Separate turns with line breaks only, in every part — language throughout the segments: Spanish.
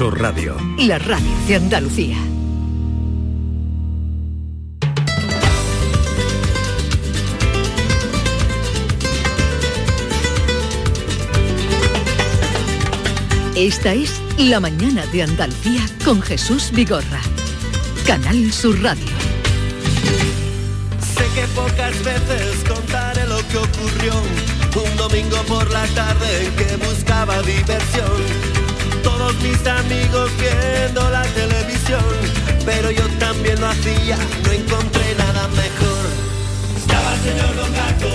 Sur Radio.
La radio de Andalucía. Esta es La mañana de Andalucía con Jesús Vigorra. Canal Sur Radio.
Sé que pocas veces contaré lo que ocurrió un domingo por la tarde en que buscaba diversión. Todos mis amigos viendo la televisión, pero yo también lo hacía, no encontré nada mejor. Estaba el señor Don Gato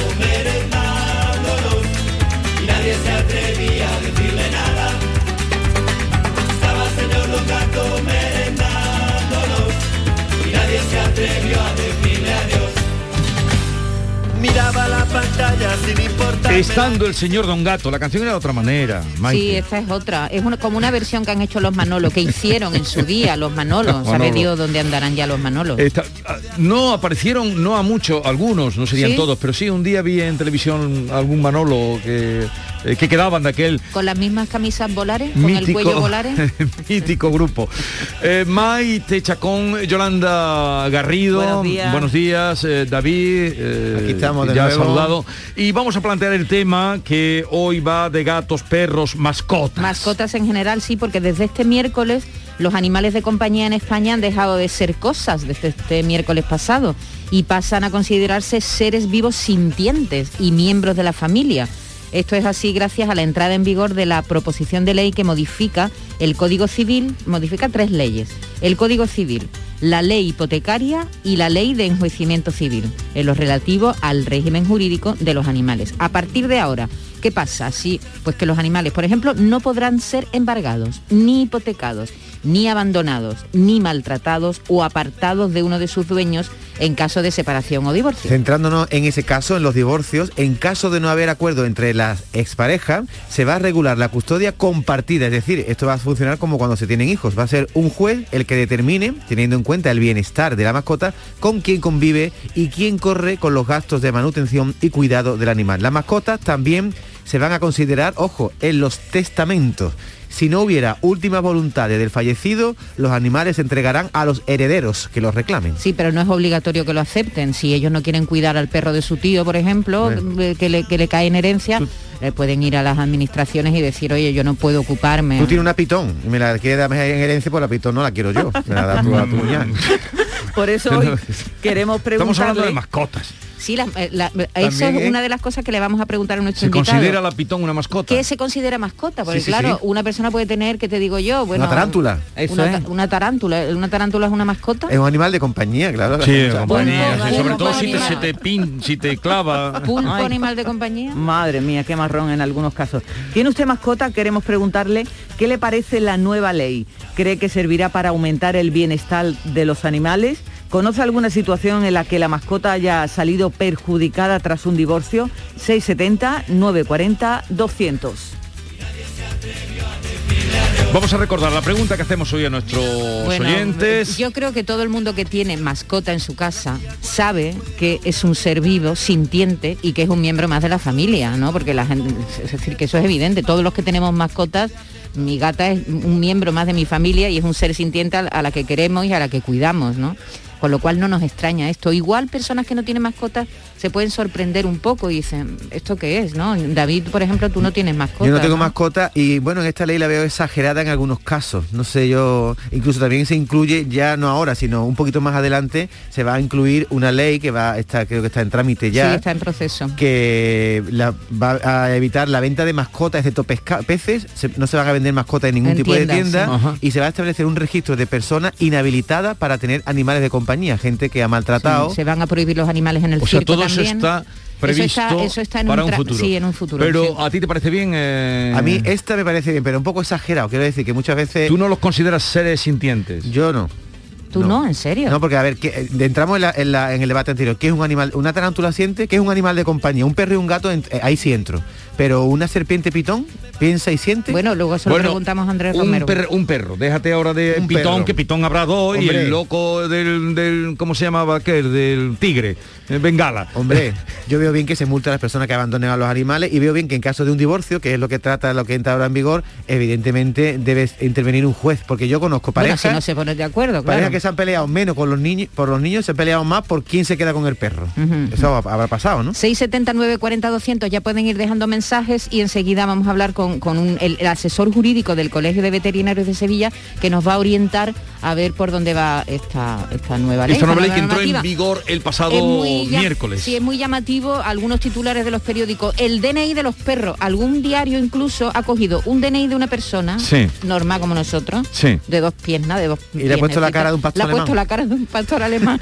y nadie se atrevía a decirle nada. Estaba el señor Don Gato y nadie se atrevió a decirle adiós. Miraba la pantalla sin importar.
Estando el señor Don Gato, la canción era de otra manera. Maite.
Sí, esta es otra. Es una- como una versión que han hecho los Manolos, que hicieron en su día los Manolos. Sabe
Manolo.
Dios dónde andarán ya los Manolos.
Esta- ah, no aparecieron, no a muchos, algunos, no serían
¿Sí?
todos, pero sí un día vi en televisión algún Manolo que, eh, que quedaban de aquel
Con las mismas camisas volares, con el
mítico,
cuello volares.
mítico grupo. Eh, Maite Chacón, Yolanda Garrido,
Buenos días.
días, eh, David, eh,
Aquí estamos de
ya
nuevo.
saludado. Y vamos a plantear el tema que hoy va de gatos, perros, mascotas.
Mascotas en general, sí, porque desde este miércoles los animales de compañía en España han dejado de ser cosas desde este miércoles pasado y pasan a considerarse seres vivos sintientes y miembros de la familia. Esto es así gracias a la entrada en vigor de la proposición de ley que modifica el Código Civil, modifica tres leyes. El Código Civil, la ley hipotecaria y la ley de enjuiciamiento civil, en lo relativo al régimen jurídico de los animales. A partir de ahora, ¿qué pasa? Sí, pues que los animales, por ejemplo, no podrán ser embargados, ni hipotecados, ni abandonados, ni maltratados o apartados de uno de sus dueños en caso de separación o divorcio.
Centrándonos en ese caso, en los divorcios, en caso de no haber acuerdo entre las exparejas, se va a regular la custodia compartida. Es decir, esto va a funcionar como cuando se tienen hijos. Va a ser un juez el que determine, teniendo en cuenta el bienestar de la mascota, con quién convive y quién corre con los gastos de manutención y cuidado del animal. Las mascotas también se van a considerar, ojo, en los testamentos. Si no hubiera última voluntad del fallecido, los animales se entregarán a los herederos que los reclamen.
Sí, pero no es obligatorio que lo acepten. Si ellos no quieren cuidar al perro de su tío, por ejemplo, eh, que, le, que le cae en herencia, eh, pueden ir a las administraciones y decir, oye, yo no puedo ocuparme.
Tú tienes una pitón y me la quieres dar en herencia, pues la pitón no la quiero yo. Me la das tú a tu muñeca.
Por eso hoy queremos
Estamos hablando de
preguntarle
mascotas.
Sí, la- eh, la- eso es
¿eh?
una de las cosas que le vamos a preguntar a nuestro
¿Se
invitado.
considera la pitón una mascota?
¿Qué se considera mascota? Porque
Sí, sí,
claro,
sí.
una persona puede tener, que te digo yo? Bueno,
Una tarántula.
Eso
Una,
es.
una tarántula. ¿Una tarántula es una mascota?
Es un animal de compañía, claro.
Sí,
sea,
compañía,
Pulpo,
sí, sobre todo si te, se te pin, si te clava.
¿Pulpo
Ay.
animal de compañía?
Madre mía, qué marrón en algunos casos. ¿Tiene usted mascota? Queremos preguntarle qué le parece la nueva ley. ¿Cree que servirá para aumentar el bienestar de los animales? ¿Conoce alguna situación en la que la mascota haya salido perjudicada tras un divorcio? 670-940-200.
Vamos a recordar la pregunta que hacemos hoy a nuestros
Bueno,
oyentes.
Yo creo que todo el mundo que tiene mascota en su casa sabe que es un ser vivo, sintiente y que es un miembro más de la familia, ¿no? Porque la gente, es decir, que eso es evidente. Todos los que tenemos mascotas, mi gata es un miembro más de mi familia y es un ser sintiente a a la que queremos y a la que cuidamos, ¿no? Con lo cual no nos extraña esto. Igual personas que no tienen mascotas se pueden sorprender un poco y dicen, ¿esto qué es? ¿no? David, por ejemplo, tú no tienes mascota.
Yo no tengo mascota y bueno, en esta ley la veo exagerada en algunos casos. No sé, yo incluso también se incluye, ya no ahora, sino un poquito más adelante, se va a incluir una ley que va, está, creo que está en trámite ya.
Sí, está en proceso.
que la- va a evitar la venta de mascotas, excepto pesca- peces, se- no se van a vender mascotas en ningún
En
tipo
tiendas,
de tienda
sí.
Y se va a establecer un registro de personas inhabilitadas para tener animales de compañía, gente que ha maltratado.
Sí, se van a prohibir los animales en el
O sea,
circo
todo eso está previsto
eso está, eso está en
para un, futuro.
Sí, en un futuro.
Pero
sí.
a ti te parece bien. eh,
A mí esta me parece bien, pero un poco exagerado. Quiero decir que muchas veces
Tú no los consideras seres sintientes.
yo no.
Tú no, en serio.
No, porque a ver, que, eh, entramos en, la- en la- en el debate anterior. ¿Qué es un animal? Una tarántula siente, ¿qué es un animal de compañía? Un perro y un gato, en- eh, ahí sí entro. Pero una serpiente pitón piensa y siente.
Bueno, luego se lo preguntamos a Andrés
un
Romero.
per- un perro, déjate ahora de
Un
pitón,
perro.
que pitón habrá dos, y
Hombre.
el loco del, del- ¿cómo se llamaba aquel? Del tigre, eh, bengala.
Hombre, yo veo bien que se multa a las personas que abandonen a los animales y veo bien que en caso de un divorcio, que es lo que trata lo que entra ahora en vigor, evidentemente debe intervenir un juez, porque yo conozco
bueno,
parejas,
si no se pone de acuerdo,
parejas
claro.
que se han peleado menos con los niños, por los niños se han peleado más por quién se queda con el perro. Eso habrá pasado, ¿no?
679 40 200 ya pueden ir dejando mensajes y enseguida vamos a hablar con, con un- el, el asesor jurídico del Colegio de Veterinarios de Sevilla que nos va a orientar a ver por dónde va esta, esta nueva ley.
Esta nueva ley que entró en vigor el pasado
muy
miércoles.
Sí, es muy llamativo algunos titulares de los periódicos. El DNI de los perros. Algún diario incluso ha cogido un DNI de una persona,
Sí.
normal como nosotros,
Sí.
de dos piernas, de dos
Y le ha puesto la cara de un pastor
Le ha puesto
alemán.
la cara de un pastor alemán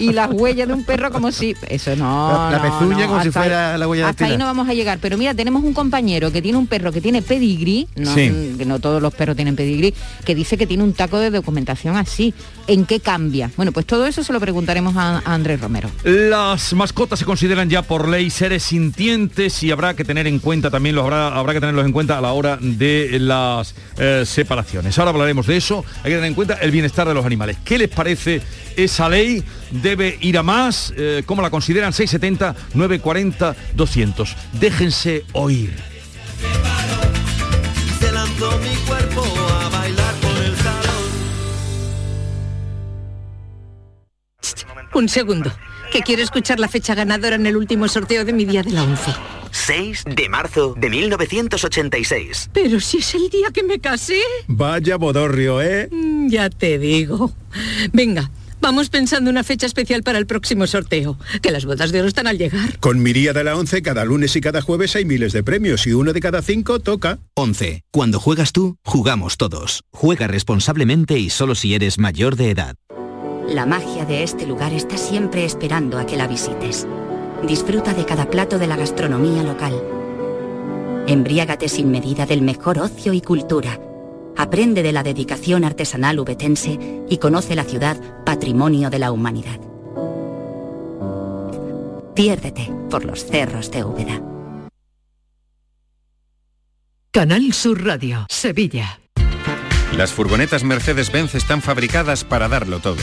y las huellas de un perro como si... Eso no,
La- pezuña
no,
como si fuera la huella
Hasta ahí no vamos a llegar. Pero mira, tenemos un compañero que tiene un perro que tiene pedigrí, no,
Sí.
que no todos los perros tienen pedigrí, que dice que tiene un taco de documentación así. ¿En qué cambia? Bueno, pues todo eso se lo preguntaremos a, a Andrés Romero.
Las mascotas se consideran ya por ley seres sintientes y habrá que tener en cuenta también, los habrá, habrá que tenerlos en cuenta a la hora de las eh, separaciones. Ahora hablaremos de eso. Hay que tener en cuenta el bienestar de los animales. ¿Qué les parece esa ley? ¿Debe ir a más? Eh, ¿Cómo la consideran? 670, 940, 200. Déjense oír.
Se lanzó mi cuerpo a bailar por el salón.
Un segundo, que quiero escuchar la fecha ganadora en el último sorteo de mi día de la 11.
6 de marzo de 1986.
Pero si es el día que me casé.
Vaya bodorrio, ¿eh?
Mm, Ya te digo. Venga, vamos pensando una fecha especial para el próximo sorteo, que las bodas de oro están al llegar.
Con mi día de la 11, cada lunes y cada jueves hay miles de premios y uno de cada cinco toca.
11. Cuando juegas tú, jugamos todos. Juega responsablemente y solo si eres mayor de edad.
La magia de este lugar está siempre esperando a que la visites. Disfruta de cada plato de la gastronomía local. Embriágate sin medida del mejor ocio y cultura. Aprende de la dedicación artesanal ubetense y conoce la ciudad patrimonio de la humanidad. Piérdete por los cerros de Úbeda.
Canal Sur Radio, Sevilla.
Las furgonetas Mercedes-Benz están fabricadas para darlo todo.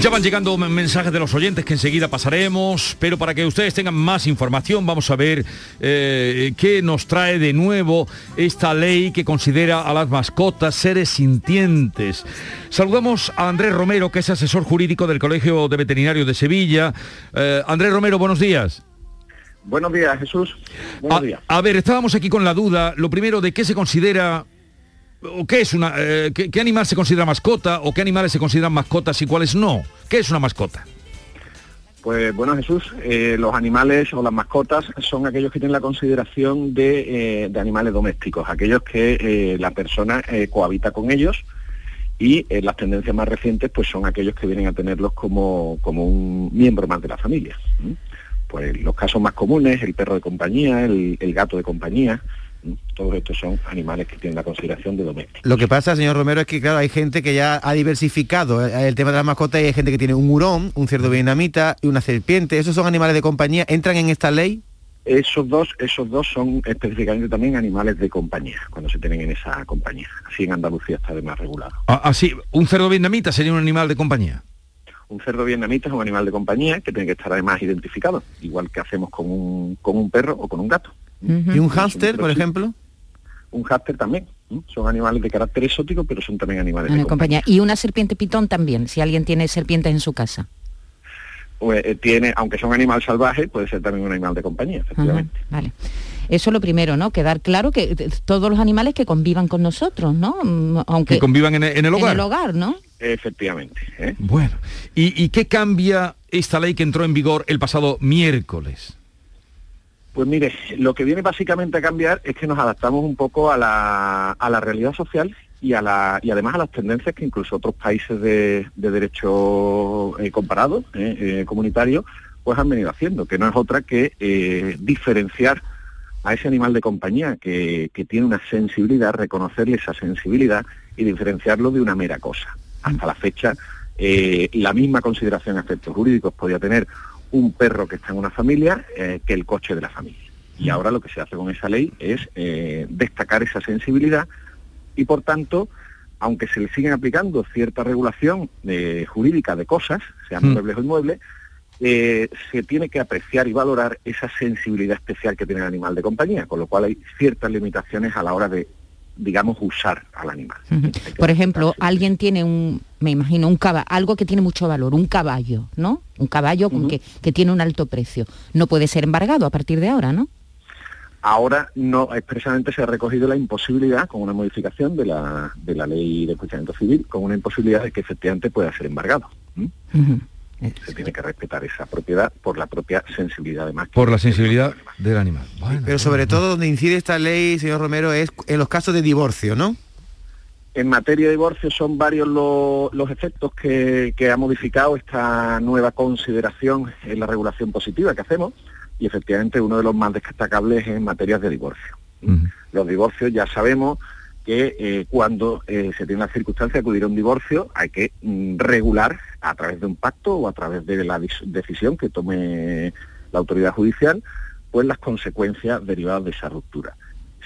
Ya van llegando men- mensajes de los oyentes que enseguida pasaremos, pero para que ustedes tengan más información vamos a ver eh, qué nos trae de nuevo esta ley que considera a las mascotas seres sintientes. Saludamos a Andrés Romero, que es asesor jurídico del Colegio de Veterinarios de Sevilla. Eh, Andrés Romero, buenos días.
Buenos días, Jesús. Buenos
A,
días.
a ver, estábamos aquí con la duda, lo primero de qué se considera qué es una eh, qué, qué animal se considera mascota o qué animales se consideran mascotas y cuáles no. ¿Qué es una mascota?
Pues bueno, Jesús, eh, los animales o las mascotas son aquellos que tienen la consideración de, eh, de animales domésticos, aquellos que la persona cohabita con ellos y las tendencias más recientes pues son aquellos que vienen a tenerlos como, como un miembro más de la familia. pues los casos más comunes, el perro de compañía, el, gato de compañía. Todos estos son animales que tienen la consideración de domésticos.
Lo que pasa, señor Romero, es que claro, hay gente que ya ha diversificado eh, el tema de las mascotas y hay gente que tiene un hurón, un cerdo vietnamita y una serpiente. ¿Esos son animales de compañía? ¿Entran en esta ley?
Esos dos, esos dos son específicamente también animales de compañía, cuando se tienen en esa compañía. Así en Andalucía está además regulado.
Ah, Así, un cerdo vietnamita sería un animal de compañía.
Un cerdo vietnamita es un animal de compañía que tiene que estar además identificado, igual que hacemos con un, con un perro o con un gato.
¿Y un hámster, por ejemplo?
Un hámster también. Son animales de carácter exótico, pero son también animales de compañía.
compañía. Y una serpiente pitón también, si alguien tiene serpientes en su casa.
Pues, eh, tiene, aunque son animal salvaje, puede ser también un animal de compañía, efectivamente.
vale. Eso es lo primero, ¿no? Quedar claro que eh, todos los animales que convivan con nosotros, ¿no? Mm, Aunque
Que convivan en, el- en el hogar.
En el hogar, ¿no?
Efectivamente. ¿eh?
Bueno, ¿Y, y qué cambia esta ley que entró en vigor el pasado miércoles?
Pues mire, lo que viene básicamente a cambiar es que nos adaptamos un poco a la, a la realidad social y, a la, y además a las tendencias que incluso otros países de, de derecho eh, comparado, eh, eh, comunitario, pues han venido haciendo, que no es otra que eh, diferenciar a ese animal de compañía que, que tiene una sensibilidad, reconocerle esa sensibilidad y diferenciarlo de una mera cosa. Hasta la fecha, la misma consideración a efectos jurídicos podía tener un perro que está en una familia eh, que el coche de la familia. Y ahora lo que se hace con esa ley es eh, destacar esa sensibilidad y por tanto, aunque se le siguen aplicando cierta regulación eh, jurídica de cosas, sean
Mm.
muebles o inmuebles, eh, se tiene que apreciar y valorar esa sensibilidad especial que tiene el animal de compañía, con lo cual hay ciertas limitaciones a la hora de, digamos, usar al animal.
Por ejemplo, alguien tiene un, me imagino, un caballo, algo que tiene mucho valor, un caballo, ¿no? Un caballo con que, que tiene un alto precio. No puede ser embargado a partir de ahora, ¿no?
Ahora no expresamente se ha recogido la imposibilidad, con una modificación de la, de la ley de enjuiciamiento civil, con una imposibilidad de que efectivamente pueda ser embargado. Se tiene que respetar esa propiedad por la propia sensibilidad además.
Por la sensibilidad del animal.
Pero sobre todo donde incide esta ley, señor Romero, es en los casos de divorcio, ¿no?
En materia de divorcio son varios lo- los efectos que, que ha modificado esta nueva consideración en la regulación positiva que hacemos y efectivamente uno de los más destacables es en materia de divorcio. Los divorcios ya sabemos que eh, cuando eh, se tiene la circunstancia de acudir a un divorcio hay que mm, regular a través de un pacto o a través de la decisión que tome la autoridad judicial pues las consecuencias derivadas de esa ruptura.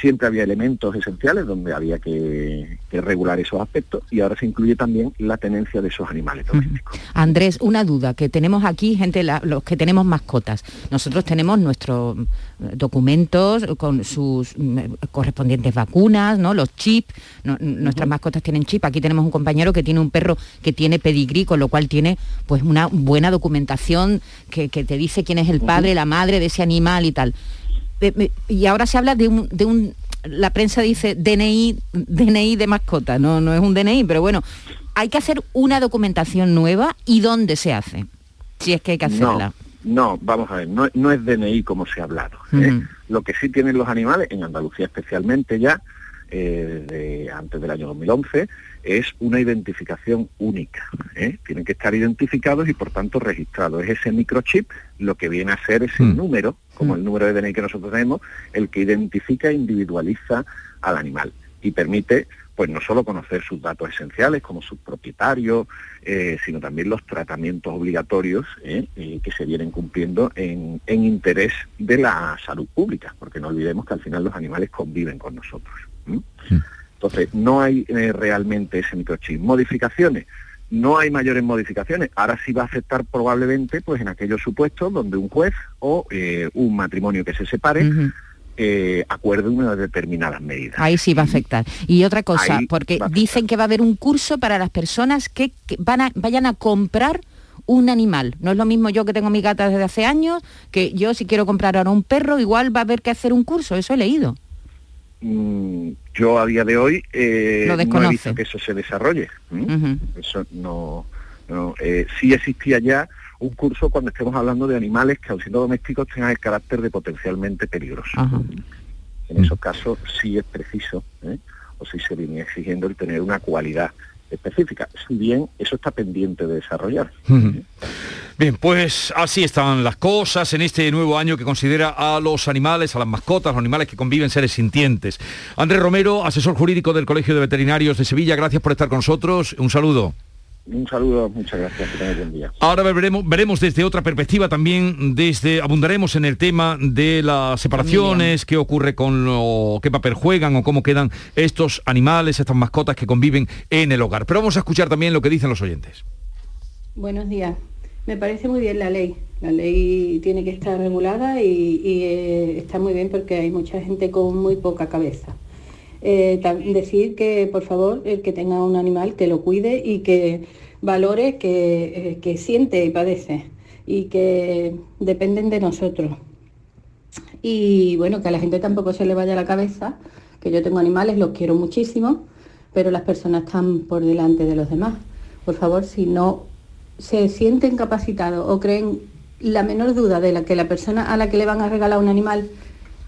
Siempre había elementos esenciales donde había que, que regular esos aspectos y ahora se incluye también la tenencia de esos animales domésticos.
Andrés, una duda, que tenemos aquí gente, la- los que tenemos mascotas. Nosotros tenemos nuestros mm, documentos con sus mm, correspondientes vacunas, ¿no? Los chips, no- nuestras mascotas tienen chip. Aquí tenemos un compañero que tiene un perro que tiene pedigrí, con lo cual tiene pues una buena documentación que, que te dice quién es el padre, la madre de ese animal y tal. Y ahora se habla de un, de un la prensa dice DNI, DNI de mascota, no, no es un DNI, pero bueno, hay que hacer una documentación nueva y dónde se hace, si es que hay que hacerla.
No, no, vamos a ver, no, no es DNI como se ha hablado. ¿eh? Lo que sí tienen los animales, en Andalucía especialmente ya, eh, antes del año 2011, es una identificación única. ¿eh? Tienen que estar identificados y por tanto registrados. Es ese microchip lo que viene a ser ese
Mm.
número, como el número de DNI que nosotros tenemos, el que identifica e individualiza al animal y permite pues no solo conocer sus datos esenciales como sus propietarios, eh, sino también los tratamientos obligatorios ¿eh? Eh, que se vienen cumpliendo en, en interés de la salud pública, porque no olvidemos que al final los animales conviven con nosotros. ¿M? Entonces, no hay eh, realmente ese microchip. Modificaciones, no hay mayores modificaciones. Ahora sí va a afectar probablemente pues en aquellos supuestos donde un juez o eh, un matrimonio que se separe
Ujú.
eh, acuerde unas determinadas medidas.
Ahí sí va a afectar. Y otra cosa,
Ahí
porque dicen que va a haber un curso para las personas que, que van a, vayan a comprar un animal. No es lo mismo yo que tengo mi gata desde hace años, que yo si quiero comprar ahora un perro, igual va a haber que hacer un curso, eso he leído.
Mm, yo a día de hoy eh, no he visto que eso se desarrolle. Eso no, no eh, sí existía ya un curso cuando estemos hablando de animales que, aun siendo domésticos, tengan el carácter de potencialmente peligroso. En esos casos sí es preciso, ¿eh? o sí se viene exigiendo el tener una cualidad específica, si bien eso está pendiente de desarrollar.
Bien, pues así están las cosas en este nuevo año que considera a los animales, a las mascotas, los animales que conviven seres sintientes. Andrés Romero, asesor jurídico del Colegio de Veterinarios de Sevilla, gracias por estar con nosotros. Un saludo.
Un saludo, muchas gracias, que tengáis buen día.
Ahora veremos, veremos desde otra perspectiva también, desde abundaremos en el tema de las separaciones, qué ocurre con lo, qué papel juegan o cómo quedan estos animales, estas mascotas que conviven en el hogar. Pero vamos a escuchar también lo que dicen los oyentes.
Buenos días. Me parece muy bien la ley. La ley tiene que estar regulada y, y, eh, está muy bien porque hay mucha gente con muy poca cabeza. Eh, decir que, por favor, que tenga un animal, que lo cuide y que valore que, eh, que siente y padece y que dependen de nosotros. Y bueno, que a la gente tampoco se le vaya la cabeza, que yo tengo animales, los quiero muchísimo, pero las personas están por delante de los demás. Por favor, si no se sienten capacitados o creen la menor duda de la que la persona a la que le van a regalar un animal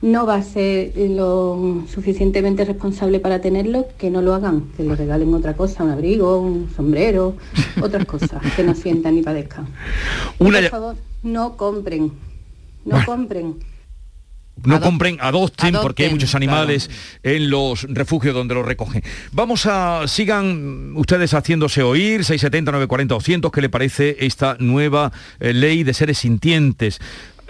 no va a ser lo suficientemente responsable para tenerlo, que no lo hagan, que le regalen otra cosa, un abrigo, un sombrero, otras cosas, que no sientan ni padezcan. por favor, no compren, no compren
no compren, adopten, porque hay muchos animales en los refugios donde los recogen. Vamos a, sigan ustedes haciéndose oír, 670, 940, 200, ¿qué le parece esta nueva eh, ley de seres sintientes?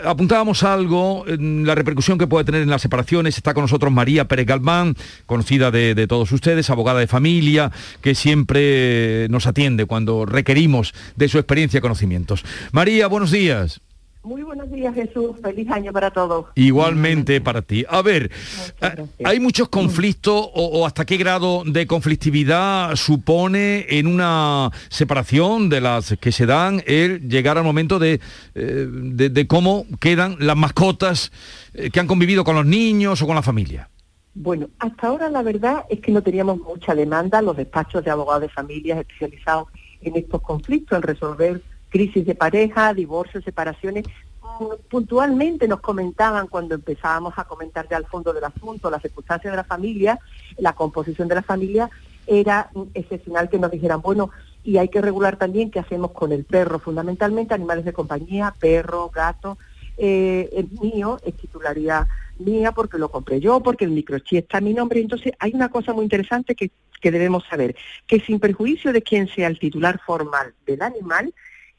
Apuntábamos algo, la repercusión que puede tener en las separaciones. Está con nosotros María Pérez Galván, conocida de, de, todos ustedes, abogada de familia, que siempre nos atiende cuando requerimos de su experiencia y conocimientos. María, buenos días.
Muy buenos días, Jesús. Feliz año para todos.
Igualmente para ti. A ver, ¿hay muchos conflictos o, o, hasta qué grado de conflictividad supone en una separación de las que se dan el llegar al momento de, eh, de, de cómo quedan las mascotas eh, que han convivido con los niños o con la familia?
Bueno, hasta ahora la verdad es que no teníamos mucha demanda, los despachos de abogados de familias especializados en estos conflictos, en resolver crisis de pareja, divorcios, separaciones. Puntualmente nos comentaban cuando empezábamos a comentar ya al fondo del asunto, las circunstancias de la familia, la composición de la familia, era excepcional que nos dijeran, bueno, y hay que regular también qué hacemos con el perro, fundamentalmente animales de compañía, perro, gato. Eh, el mío es titularidad mía porque lo compré yo, porque el microchip está a mi nombre. Entonces hay una cosa muy interesante que, que debemos saber, que sin perjuicio de quien sea el titular formal del animal,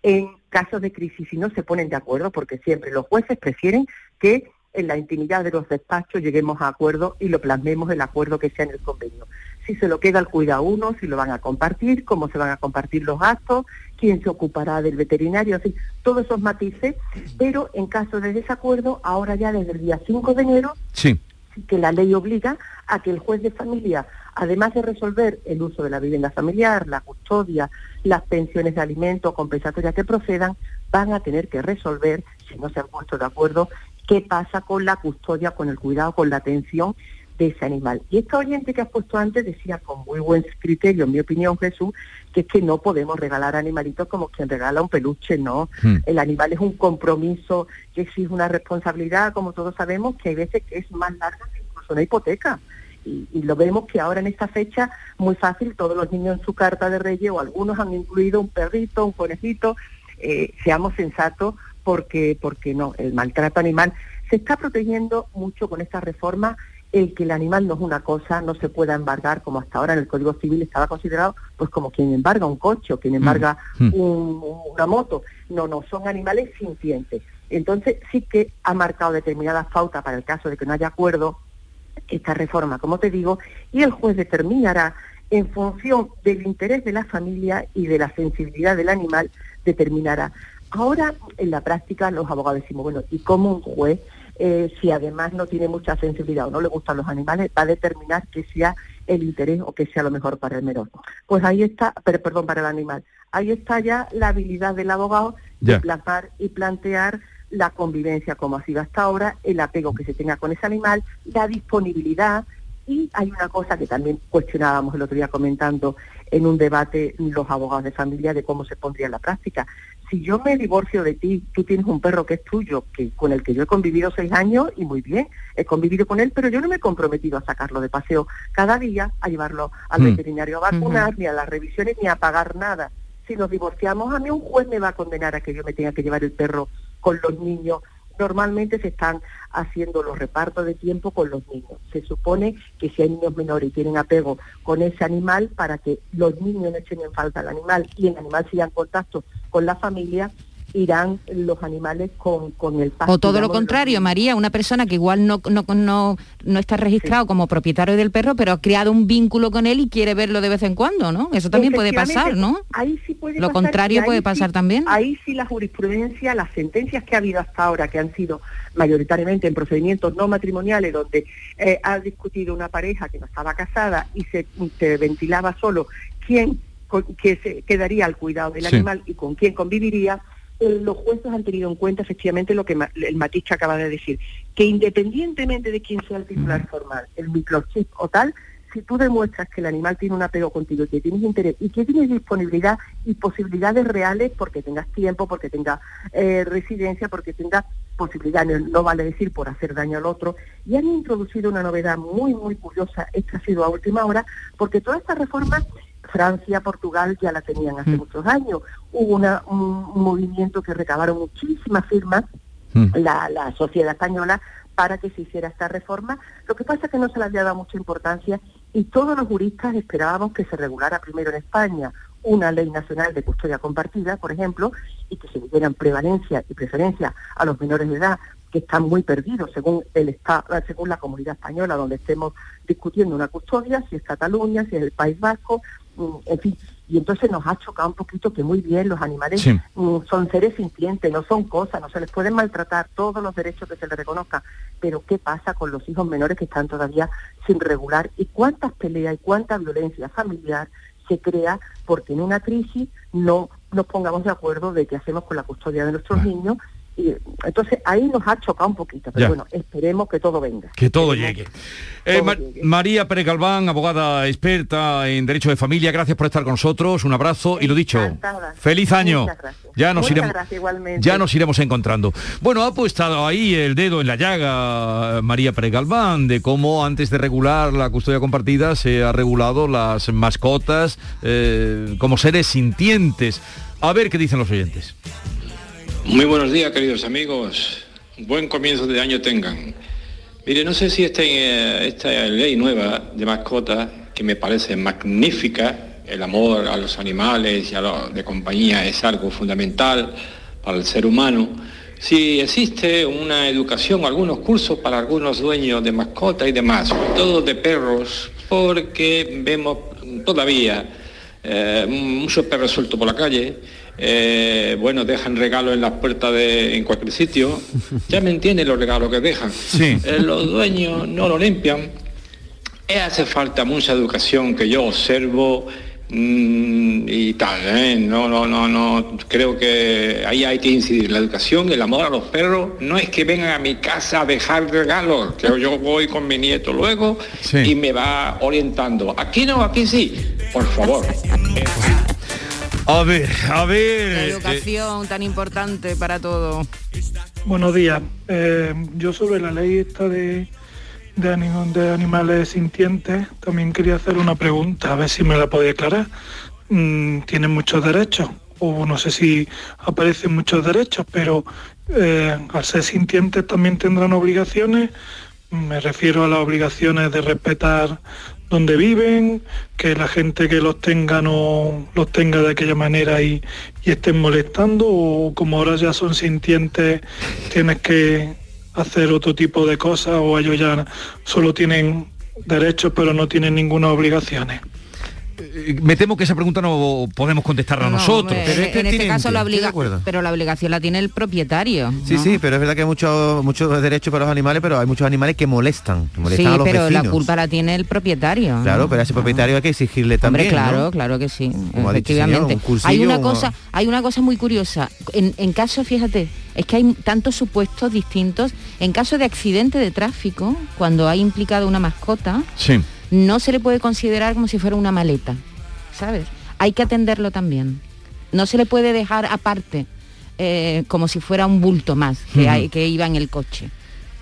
en casos de crisis si no se ponen de acuerdo, porque siempre los jueces prefieren que en la intimidad de los despachos lleguemos a acuerdo y lo plasmemos el acuerdo que sea en el convenio. Si se lo queda al cuidado uno, si lo van a compartir, cómo se van a compartir los gastos, quién se ocupará del veterinario, así, todos esos matices, pero en caso de desacuerdo, ahora ya desde el día 5 de enero,
sí.
que la ley obliga a que el juez de familia, además de resolver el uso de la vivienda familiar, la custodia, las pensiones de alimento compensatorias que procedan, van a tener que resolver, si no se han puesto de acuerdo, qué pasa con la custodia, con el cuidado, con la atención de ese animal. Y esta oyente que has puesto antes decía con muy buen criterio, en mi opinión, Jesús, que es que no podemos regalar animalitos como quien regala un peluche, no. Hmm. El animal es un compromiso que exige una responsabilidad, como todos sabemos, que hay veces que es más larga que incluso una hipoteca. Y, y, lo vemos que ahora en esta fecha, muy fácil, todos los niños en su carta de reyes o algunos han incluido un perrito, un conejito, eh, seamos sensatos porque, porque no, el maltrato animal se está protegiendo mucho con esta reforma el que el animal no es una cosa, no se pueda embargar como hasta ahora en el Código Civil estaba considerado, pues como quien embarga un coche o quien embarga mm. un, una moto. No, no, son animales sintientes. Entonces sí que ha marcado determinadas pautas para el caso de que no haya acuerdo esta reforma, como te digo, y el juez determinará en función del interés de la familia y de la sensibilidad del animal, determinará. Ahora, en la práctica, los abogados decimos, bueno, ¿y cómo un juez eh, si además no tiene mucha sensibilidad o no le gustan los animales, va a determinar que sea el interés o que sea lo mejor para el menor. Pues ahí está, pero perdón, para el animal. Ahí está ya la habilidad del abogado de plasmar y plantear la convivencia como ha sido hasta ahora, el apego que se tenga con ese animal, la disponibilidad, Y hay una cosa que también cuestionábamos el otro día comentando en un debate los abogados de familia de cómo se pondría en la práctica. Si yo me divorcio de ti, tú tienes un perro que es tuyo, que con el que yo he convivido seis años y muy bien, he convivido con él, pero yo no me he comprometido a sacarlo de paseo cada día, a llevarlo al
Mm.
veterinario a vacunar, ni a las revisiones, ni a pagar nada. Si nos divorciamos, a mí un juez me va a condenar a que yo me tenga que llevar el perro con los niños. Normalmente se están haciendo los repartos de tiempo con los niños. Se supone que si hay niños menores y tienen apego con ese animal, para que los niños no echen en falta al animal y el animal siga en contacto con la familia, irán los animales con, con el pasto.
O todo lo
los
contrario, María, una persona que igual no, no, no, no está registrado como propietario del perro, pero ha creado un vínculo con él y quiere verlo de vez en cuando, ¿no? Eso también puede pasar, ¿no?
Ahí sí puede
Lo
pasar,
contrario puede
sí-
pasar también.
Ahí sí la jurisprudencia, las sentencias que ha habido hasta ahora, que han sido mayoritariamente en procedimientos no matrimoniales, donde eh, ha discutido una pareja que no estaba casada y se, se ventilaba solo quién que se quedaría al cuidado del
Sí.
animal y con quién conviviría, los jueces han tenido en cuenta efectivamente lo que ma- el matiz que acaba de decir, que independientemente de quién sea el titular formal, el microchip o tal, si tú demuestras que el animal tiene un apego contigo y que tienes interés y que tienes disponibilidad y posibilidades reales porque tengas tiempo, porque tengas eh, residencia, porque tengas posibilidad, no, no vale decir por hacer daño al otro, y han introducido una novedad muy, muy curiosa, esta ha sido a última hora, porque todas estas reformas Francia, Portugal ya la tenían hace muchos años. Hubo una- un, un movimiento que recabaron muchísimas firmas, la, la sociedad española, para que se hiciera esta reforma. Lo que pasa es que no se le había dado mucha importancia y todos los juristas esperábamos que se regulara primero en España una ley nacional de custodia compartida, por ejemplo, y que se dieran prevalencia y preferencia a los menores de edad que están muy perdidos según el esta- según la comunidad española donde estemos discutiendo una custodia, si es Cataluña, si es el País Vasco, en fin. Y entonces nos ha chocado un poquito que muy bien los animales
Sí.
mm, son seres sintientes, no son cosas, no se les pueden maltratar todos los derechos que se les reconozcan. Pero ¿qué pasa con los hijos menores que están todavía sin regular? ¿Y cuántas peleas y cuánta violencia familiar se crea porque en una crisis no nos pongamos de acuerdo de qué hacemos con la custodia de nuestros niños? Y entonces ahí nos ha chocado un poquito, pero
Ya.
bueno, esperemos que todo venga.
Que todo llegue. Eh, Ma- María Pérez Galván, abogada experta en Derecho de Familia, gracias por estar con nosotros, un abrazo y lo dicho,
Encantada.
feliz año. Ya nos
Muchas
iremos ya nos iremos encontrando. Bueno, ha puesto ahí el dedo en la llaga María Pérez Galván de cómo antes de regular la custodia compartida se ha regulado las mascotas eh, como seres sintientes. A ver qué dicen los oyentes.
Muy buenos días, queridos amigos. Buen comienzo de año tengan. Mire, no sé si esta, eh, esta ley nueva de mascotas, que me parece magnífica, el amor a los animales y a los de compañía es algo fundamental para el ser humano. Si existe una educación, algunos cursos para algunos dueños de mascotas y demás, sobre todo de perros, porque vemos todavía eh, muchos perros sueltos por la calle, eh, bueno, dejan regalos en las puertas de en cualquier sitio. Ya me entienden los regalos que dejan. Eh, los dueños no lo limpian. Eh, hace falta mucha educación que yo observo mm, y tal. ¿eh? No, no, no, no. Creo que ahí hay que incidir. La educación, el amor a los perros, no es que vengan a mi casa a dejar regalos, que yo voy con mi nieto luego y me va orientando. Aquí no, aquí sí. Por favor.
A ver, a
La
ver. eh,
educación tan importante para todo.
Buenos días. Eh, yo sobre la ley esta de, de, anim- de animales sintientes también quería hacer una pregunta, a ver si me la podía aclarar. Mm, tienen muchos derechos, o no sé si aparecen muchos derechos, pero eh, al ser sintientes también tendrán obligaciones. Me refiero a las obligaciones de respetar donde viven, que la gente que los tenga no los tenga de aquella manera y, y estén molestando, o como ahora ya son sintientes, tienes que hacer otro tipo de cosas, o ellos ya solo tienen derechos pero no tienen ninguna obligaciones.
Eh, me temo que esa pregunta no podemos contestarla
No,
nosotros.
hombre, en este caso la obliga, pero la obligación la tiene el propietario.
Sí,
¿no?
sí, pero es verdad que hay muchos muchos derechos para los animales, pero hay muchos animales que molestan, que
Sí,
molestan a los
pero la culpa la tiene el propietario.
Claro, pero a ese propietario hay que exigirle también.
Hombre, claro,
¿no?
claro que sí,
Como ha dicho el señor,
efectivamente.
un cursillo,
hay una
un-
cosa, hay una cosa muy curiosa. En, en caso, fíjate, es que hay tantos supuestos distintos. En caso de accidente de tráfico, cuando hay implicado una mascota,
Sí.
No se le puede considerar como si fuera una maleta, ¿sabes? Hay que atenderlo también. No se le puede dejar aparte, eh, como si fuera un bulto más que,
Ujú.
hay, que iba en el coche.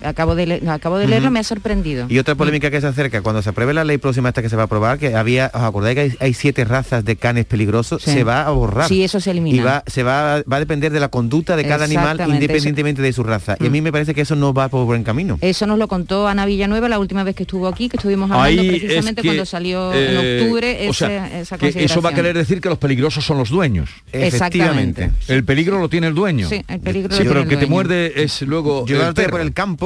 Acabo de, le- acabo de leerlo, me ha sorprendido.
Y otra polémica que se acerca, cuando se apruebe la ley próxima esta que se va a aprobar, que había, ¿os acordáis que hay, hay siete razas de canes peligrosos?
Sí.
Se va a borrar.
Sí, eso se elimina.
Y va, se va, va a depender de la conducta de cada animal independientemente de su raza. Y a mí me parece que eso no va por buen camino.
Eso nos lo contó Ana Villanueva la última vez que estuvo aquí, que estuvimos hablando
Ahí es
precisamente
que,
cuando salió en
eh,
octubre
o
ese-
sea,
esa
que eso va a querer decir que los peligrosos son los dueños.
Exactamente.
El peligro lo tiene el dueño.
Sí, el peligro lo
Sí, pero
tiene
el
el
que te muerde es luego
Yo
el
el día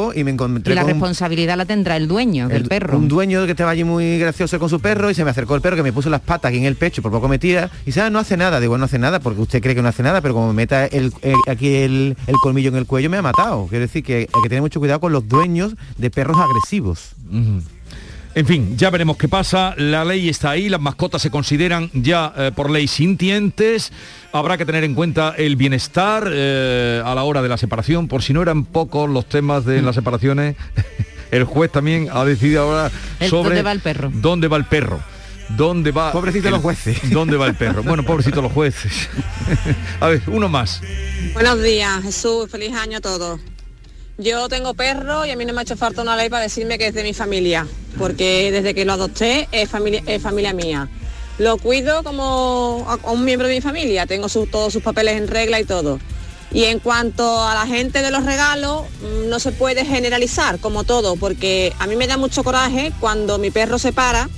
perro.
y me encontré
Y la
con un-
responsabilidad la tendrá el dueño del
el-
perro.
Un dueño que estaba allí muy gracioso con su perro y se me acercó el perro que me puso las patas aquí en el pecho, por poco me tira y dice, "Ah, no hace nada. Digo, no hace nada porque usted cree que no hace nada, pero como me meta el, aquí el, el colmillo en el cuello me ha matado. Quiero decir que hay que tener mucho cuidado con los dueños de perros agresivos.
En fin, ya veremos qué pasa. La ley está ahí, las mascotas se consideran ya eh, por ley sintientes. Habrá que tener en cuenta el bienestar eh, a la hora de la separación. Por si no eran pocos los temas de las separaciones, el juez también ha decidido ahora sobre
dónde va el perro.
dónde va el perro. ¿Dónde va?
Pobrecitos
el-
los jueces.
¿Dónde va el perro? Bueno, pobrecitos los jueces. a ver, uno más.
Buenos días, Jesús, feliz año a todos. Yo tengo perro y a mí no me ha hecho falta una ley para decirme que es de mi familia, porque desde que lo adopté es familia, es familia mía. Lo cuido como un miembro de mi familia, tengo todos sus papeles en regla y todo. Y en cuanto a la gente de los regalos, mm, no se puede generalizar como todo, porque a mí me da mucho coraje cuando mi perro se para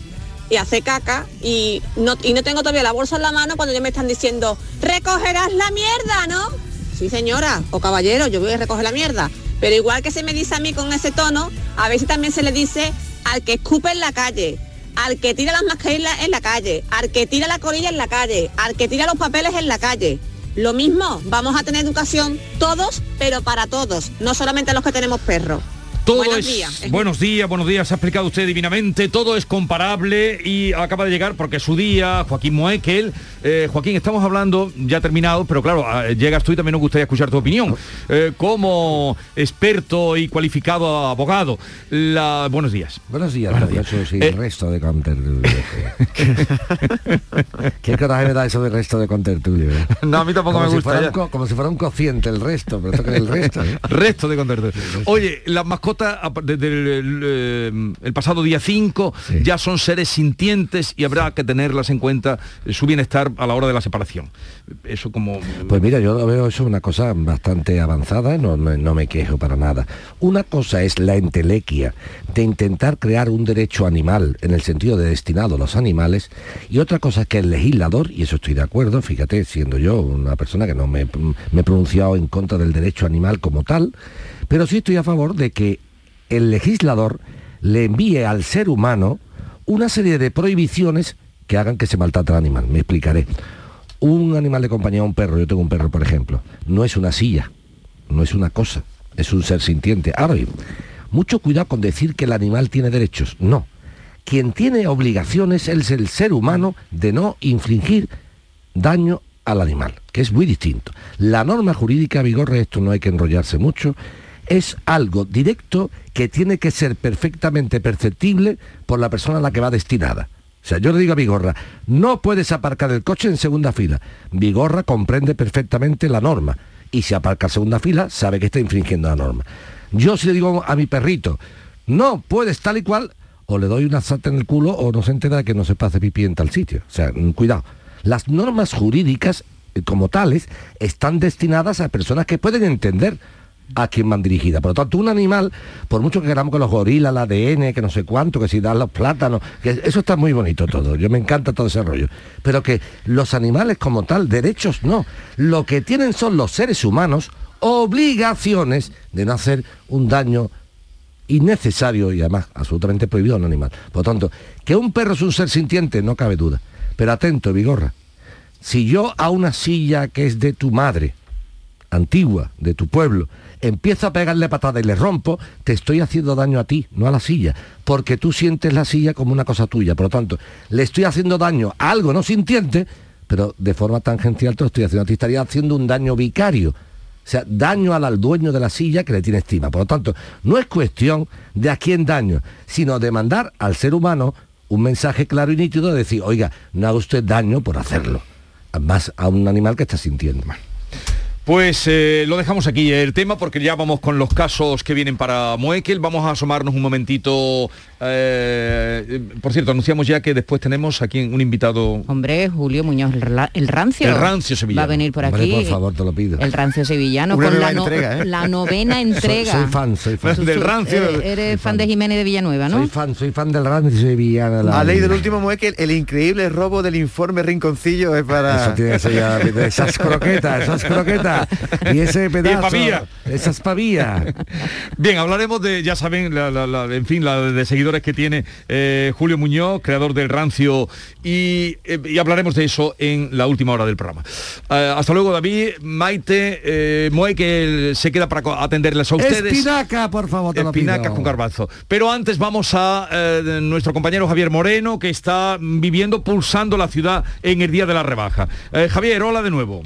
y hace caca y no, y no tengo todavía la bolsa en la mano cuando ya me están diciendo, recogerás la mierda, ¿no? Sí, señora, o caballero, yo voy a recoger la mierda. Pero igual que se me dice a mí con ese tono, a veces también se le dice al que escupe en la calle, al que tira las mascarillas en la calle, al que tira la colilla en la calle, al que tira los papeles en la calle. Lo mismo, vamos a tener educación todos, pero para todos, no solamente los que tenemos perros.
Todo
Buenos
es
días.
buenos días, buenos días, se ha explicado usted divinamente, todo es comparable y acaba de llegar porque es su día, Joaquín Moekel. Eh, Joaquín, estamos hablando, ya terminado, pero claro, ah, llegas tú y también nos gustaría escuchar tu opinión. Eh, como experto y cualificado abogado, la... buenos días.
Buenos días,
Buenos días.
y
Eh,
el resto de contertulio. ¿Qué coraje me da eso del resto de contertulio? eh?
No, a mí tampoco
Como
me
si
gusta,
fuera
ya.
un co- como si fuera un cociente el resto, pero esto que es el resto. ¿eh?
Resto de contertulio. Oye, las mascotas desde el, el, el pasado día 5 ya son seres sintientes y habrá que tenerlas en cuenta eh, su bienestar a la hora de la separación. Eso como...
Pues mira, yo lo veo eso una cosa bastante avanzada, no, me- no me quejo para nada. Una cosa es la entelequia de intentar crear un derecho animal en el sentido de destinado a los animales y otra cosa es que el legislador, y eso estoy de acuerdo, fíjate, siendo yo una persona que no me, me he pronunciado en contra del derecho animal como tal, pero sí estoy a favor de que el legislador le envíe al ser humano una serie de prohibiciones que hagan que se maltrate al animal. Me explicaré. Un animal de compañía, un perro, yo tengo un perro, por ejemplo, no es una silla, no es una cosa, es un ser sintiente. Ahora bien, mucho cuidado con decir que el animal tiene derechos. No. Quien tiene obligaciones es el ser humano de no infligir daño al animal, que es muy distinto. La norma jurídica, Vigorre, esto no hay que enrollarse mucho, es algo directo que tiene que ser perfectamente perceptible por la persona a la que va destinada. O sea, yo le digo a Vigorra, no puedes aparcar el coche en segunda fila. Vigorra comprende perfectamente la norma y si aparca en segunda fila sabe que está infringiendo la norma. Yo si le digo a mi perrito, no puedes tal y cual, o le doy una sata en el culo o no se entera que no se pase pipí en tal sitio. O sea, mm, cuidado. Las normas jurídicas eh, como tales están destinadas a personas que pueden entender a quién van dirigidas. Por lo tanto, un animal, por mucho que queramos con los gorilas, el ADN, que no sé cuánto, que si dan los plátanos, que eso está muy bonito todo. Yo me encanta todo ese rollo. Pero que los animales como tal, derechos no. Lo que tienen son los seres humanos obligaciones de no hacer un daño innecesario y además absolutamente prohibido a un animal. Por lo tanto, que un perro es un ser sintiente, no cabe duda. Pero atento, Vigorra. Si yo a una silla que es de tu madre, antigua, de tu pueblo, empiezo a pegarle patada y le rompo, te estoy haciendo daño a ti, no a la silla, porque tú sientes la silla como una cosa tuya. Por lo tanto, le estoy haciendo daño a algo no sintiente, pero de forma tangencial te lo estoy haciendo a ti. Estaría haciendo un daño vicario. O sea, daño al, al dueño de la silla que le tiene estima. Por lo tanto, no es cuestión de a quién daño, sino de mandar al ser humano un mensaje claro y nítido de decir, oiga, no haga usted daño por hacerlo. Más a un animal que está sintiendo mal.
Pues eh, lo dejamos aquí el tema porque ya vamos con los casos que vienen para Muekel. Vamos a asomarnos un momentito. eh, por cierto, anunciamos ya que después tenemos aquí un invitado.
Hombre, Julio Muñoz, el, ra- el rancio.
El rancio sevillano.
Va a venir por
Hombre,
aquí.
por favor, te lo pido.
El rancio sevillano
Una
con la, no-
entrega, ¿eh?
la novena entrega.
Soy, soy fan, soy fan.
Tú- tú Eres, eres fan de Jiménez de Villanueva, ¿no?
Soy fan, soy fan del rancio sevillano. la
A ley del
vida.
último mueque, el increíble robo del informe Rinconcillo es para...
Eso tiene que ser ya, esas croquetas, esas croquetas. Y ese pedazo.
pavía.
Esas.
Bien, hablaremos de, ya saben, la- la- la- en fin, la de seguidores que tiene eh, Julio Muñoz, creador del Rancio, y, eh, y hablaremos de eso en la última hora del programa. Eh, hasta luego, David, Maite, Moe, que se queda para atenderles a ustedes.
Espinaca, por favor, te lo pido.
Espinacas con garbanzo. Pero antes vamos a nuestro compañero Javier Moreno, que está viviendo, pulsando la ciudad en el día de la rebaja. Javier, hola de nuevo.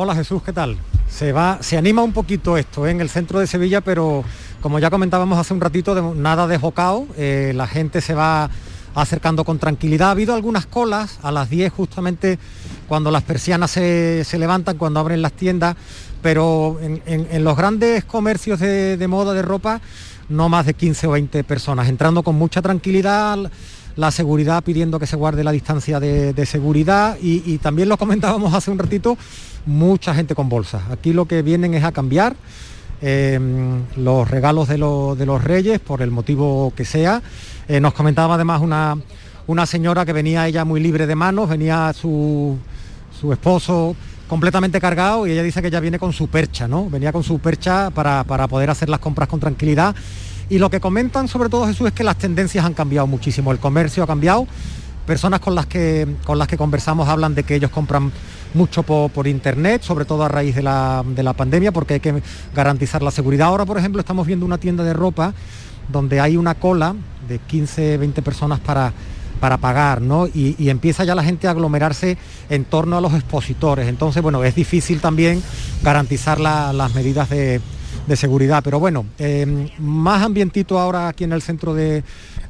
Hola Jesús, ¿qué tal? Se va, se anima un poquito esto ¿eh? en el centro de Sevilla, pero como ya comentábamos hace un ratito, de- nada de jocao, eh, la gente se va acercando con tranquilidad. Ha habido algunas colas a las 10 justamente cuando las persianas se, se levantan, cuando abren las tiendas, pero en, los grandes comercios de, de moda, de ropa, no más de 15 o 20 personas, entrando con mucha tranquilidad, la seguridad pidiendo que se guarde la distancia de, de seguridad y, y también lo comentábamos hace un ratito, mucha gente con bolsas. Aquí lo que vienen es a cambiar eh, los regalos de, de los reyes por el motivo que sea. Eh, nos comentaba además una, una señora que venía ella muy libre de manos, venía su, su esposo completamente cargado y ella dice que ella viene con su percha, ¿no? Venía con su percha para, para poder hacer las compras con tranquilidad. Y lo que comentan sobre todo Jesús es que las tendencias han cambiado muchísimo, el comercio ha cambiado, personas con las que, con las que conversamos hablan de que ellos compran mucho po- por, internet, sobre todo a raíz de la, de la pandemia, porque hay que garantizar la seguridad. Ahora, por ejemplo, estamos viendo una tienda de ropa donde hay una cola de 15, 20 personas para, para pagar, ¿no? Y, y empieza ya la gente a aglomerarse en torno a los expositores. Entonces, bueno, es difícil también garantizar la- las medidas de, de seguridad. Pero bueno, eh, más ambientito ahora aquí en el centro de,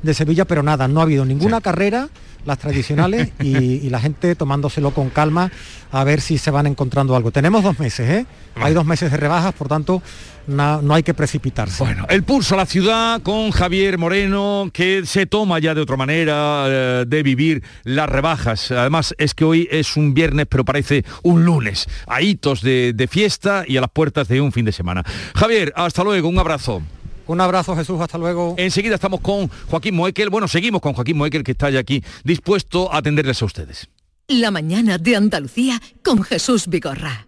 de Sevilla, pero nada, no ha habido ninguna carrera, las tradicionales, y, y la gente tomándoselo con calma a ver si se van encontrando algo. Tenemos dos meses, ¿eh? Hay dos meses de rebajas, por tanto, na- no hay que precipitarse.
Bueno, el pulso a la ciudad con Javier Moreno, que se toma ya de otra manera eh, de vivir las rebajas. Además, es que hoy es un viernes, pero parece un lunes. A hitos de, de fiesta y a las puertas de un fin de semana. Javier, hasta luego, un abrazo.
Un abrazo Jesús, hasta luego.
Enseguida estamos con Joaquín Moekel. Bueno, seguimos con Joaquín Moekel, que está ya aquí dispuesto a atenderles a ustedes.
La mañana de Andalucía con Jesús Vigorra.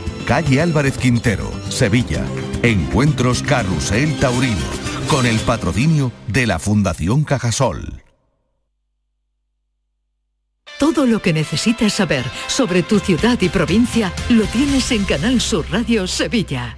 Calle Álvarez Quintero, Sevilla. Encuentros Carrusel Taurino, con el patrocinio de la Fundación Cajasol.
Todo lo que necesitas saber sobre tu ciudad y provincia lo tienes en Canal Sur Radio Sevilla.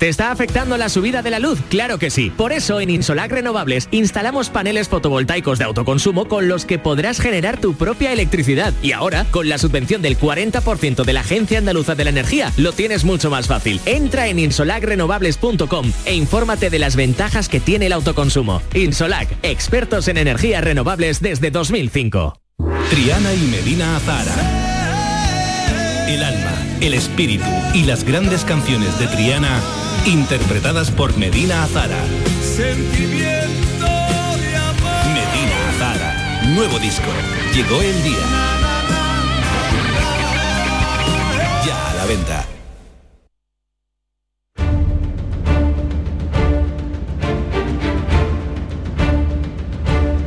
¿Te está afectando la subida de la luz? Claro que sí. Por eso en Insolac Renovables instalamos paneles fotovoltaicos de autoconsumo con los que podrás generar tu propia electricidad. Y ahora, con la subvención del 40% de la Agencia Andaluza de la Energía, lo tienes mucho más fácil. Entra en insolacrenovables.com e infórmate de las ventajas que tiene el autoconsumo. Insolac, expertos en energías renovables desde 2005.
Triana y Medina Azara. El alma, el espíritu y las grandes canciones de Triana interpretadas por Medina Azara.
Sentimiento de amor.
Medina Azara. Nuevo disco. Llegó el día. Ya a la venta.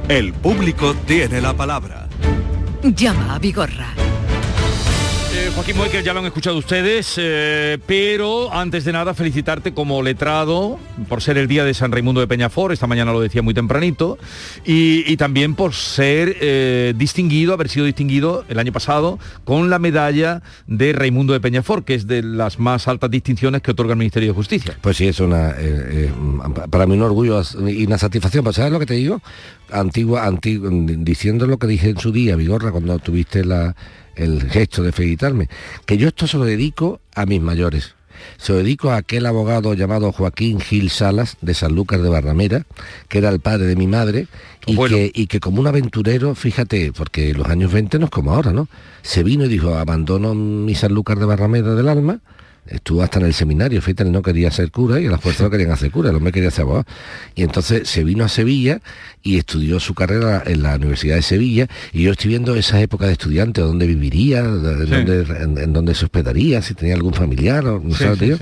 El público tiene la palabra.
Llama a Vigorra.
Eh, Joaquín Moekel ya lo han escuchado ustedes, eh, pero antes de nada felicitarte como letrado por ser el día de San Raimundo de Peñafort, esta mañana lo decía muy tempranito, y, también por ser eh, distinguido, haber sido distinguido el año pasado con la medalla de Raimundo de Peñafort, que es de las más altas distinciones que otorga el Ministerio de Justicia.
Pues sí, es una, para mí un orgullo y una satisfacción. ¿Sabes lo que te digo? Antigua, antigua, diciendo lo que dije en su día, Vigorra, cuando tuviste la, el gesto de felicitarme, que yo esto se lo dedico a mis mayores. Se lo dedico a aquel abogado llamado Joaquín Gil Salas, de Sanlúcar de Barramera, que era el padre de mi madre, y, que, y que como un aventurero, fíjate, porque los años 20 no es como ahora, ¿no? Se vino y dijo, abandono mi Sanlúcar de Barramera del alma, estuvo hasta en el seminario, fíjate, no quería ser cura y a las fuerzas no querían hacer cura, el hombre quería ser abogado. Y entonces se vino a Sevilla y estudió su carrera en la Universidad de Sevilla y yo estoy viendo esa época de estudiante, dónde viviría,
Sí.
dónde, en, en dónde se hospedaría, si tenía algún familiar, o, no
Sí,
sabes,
sí,
tío.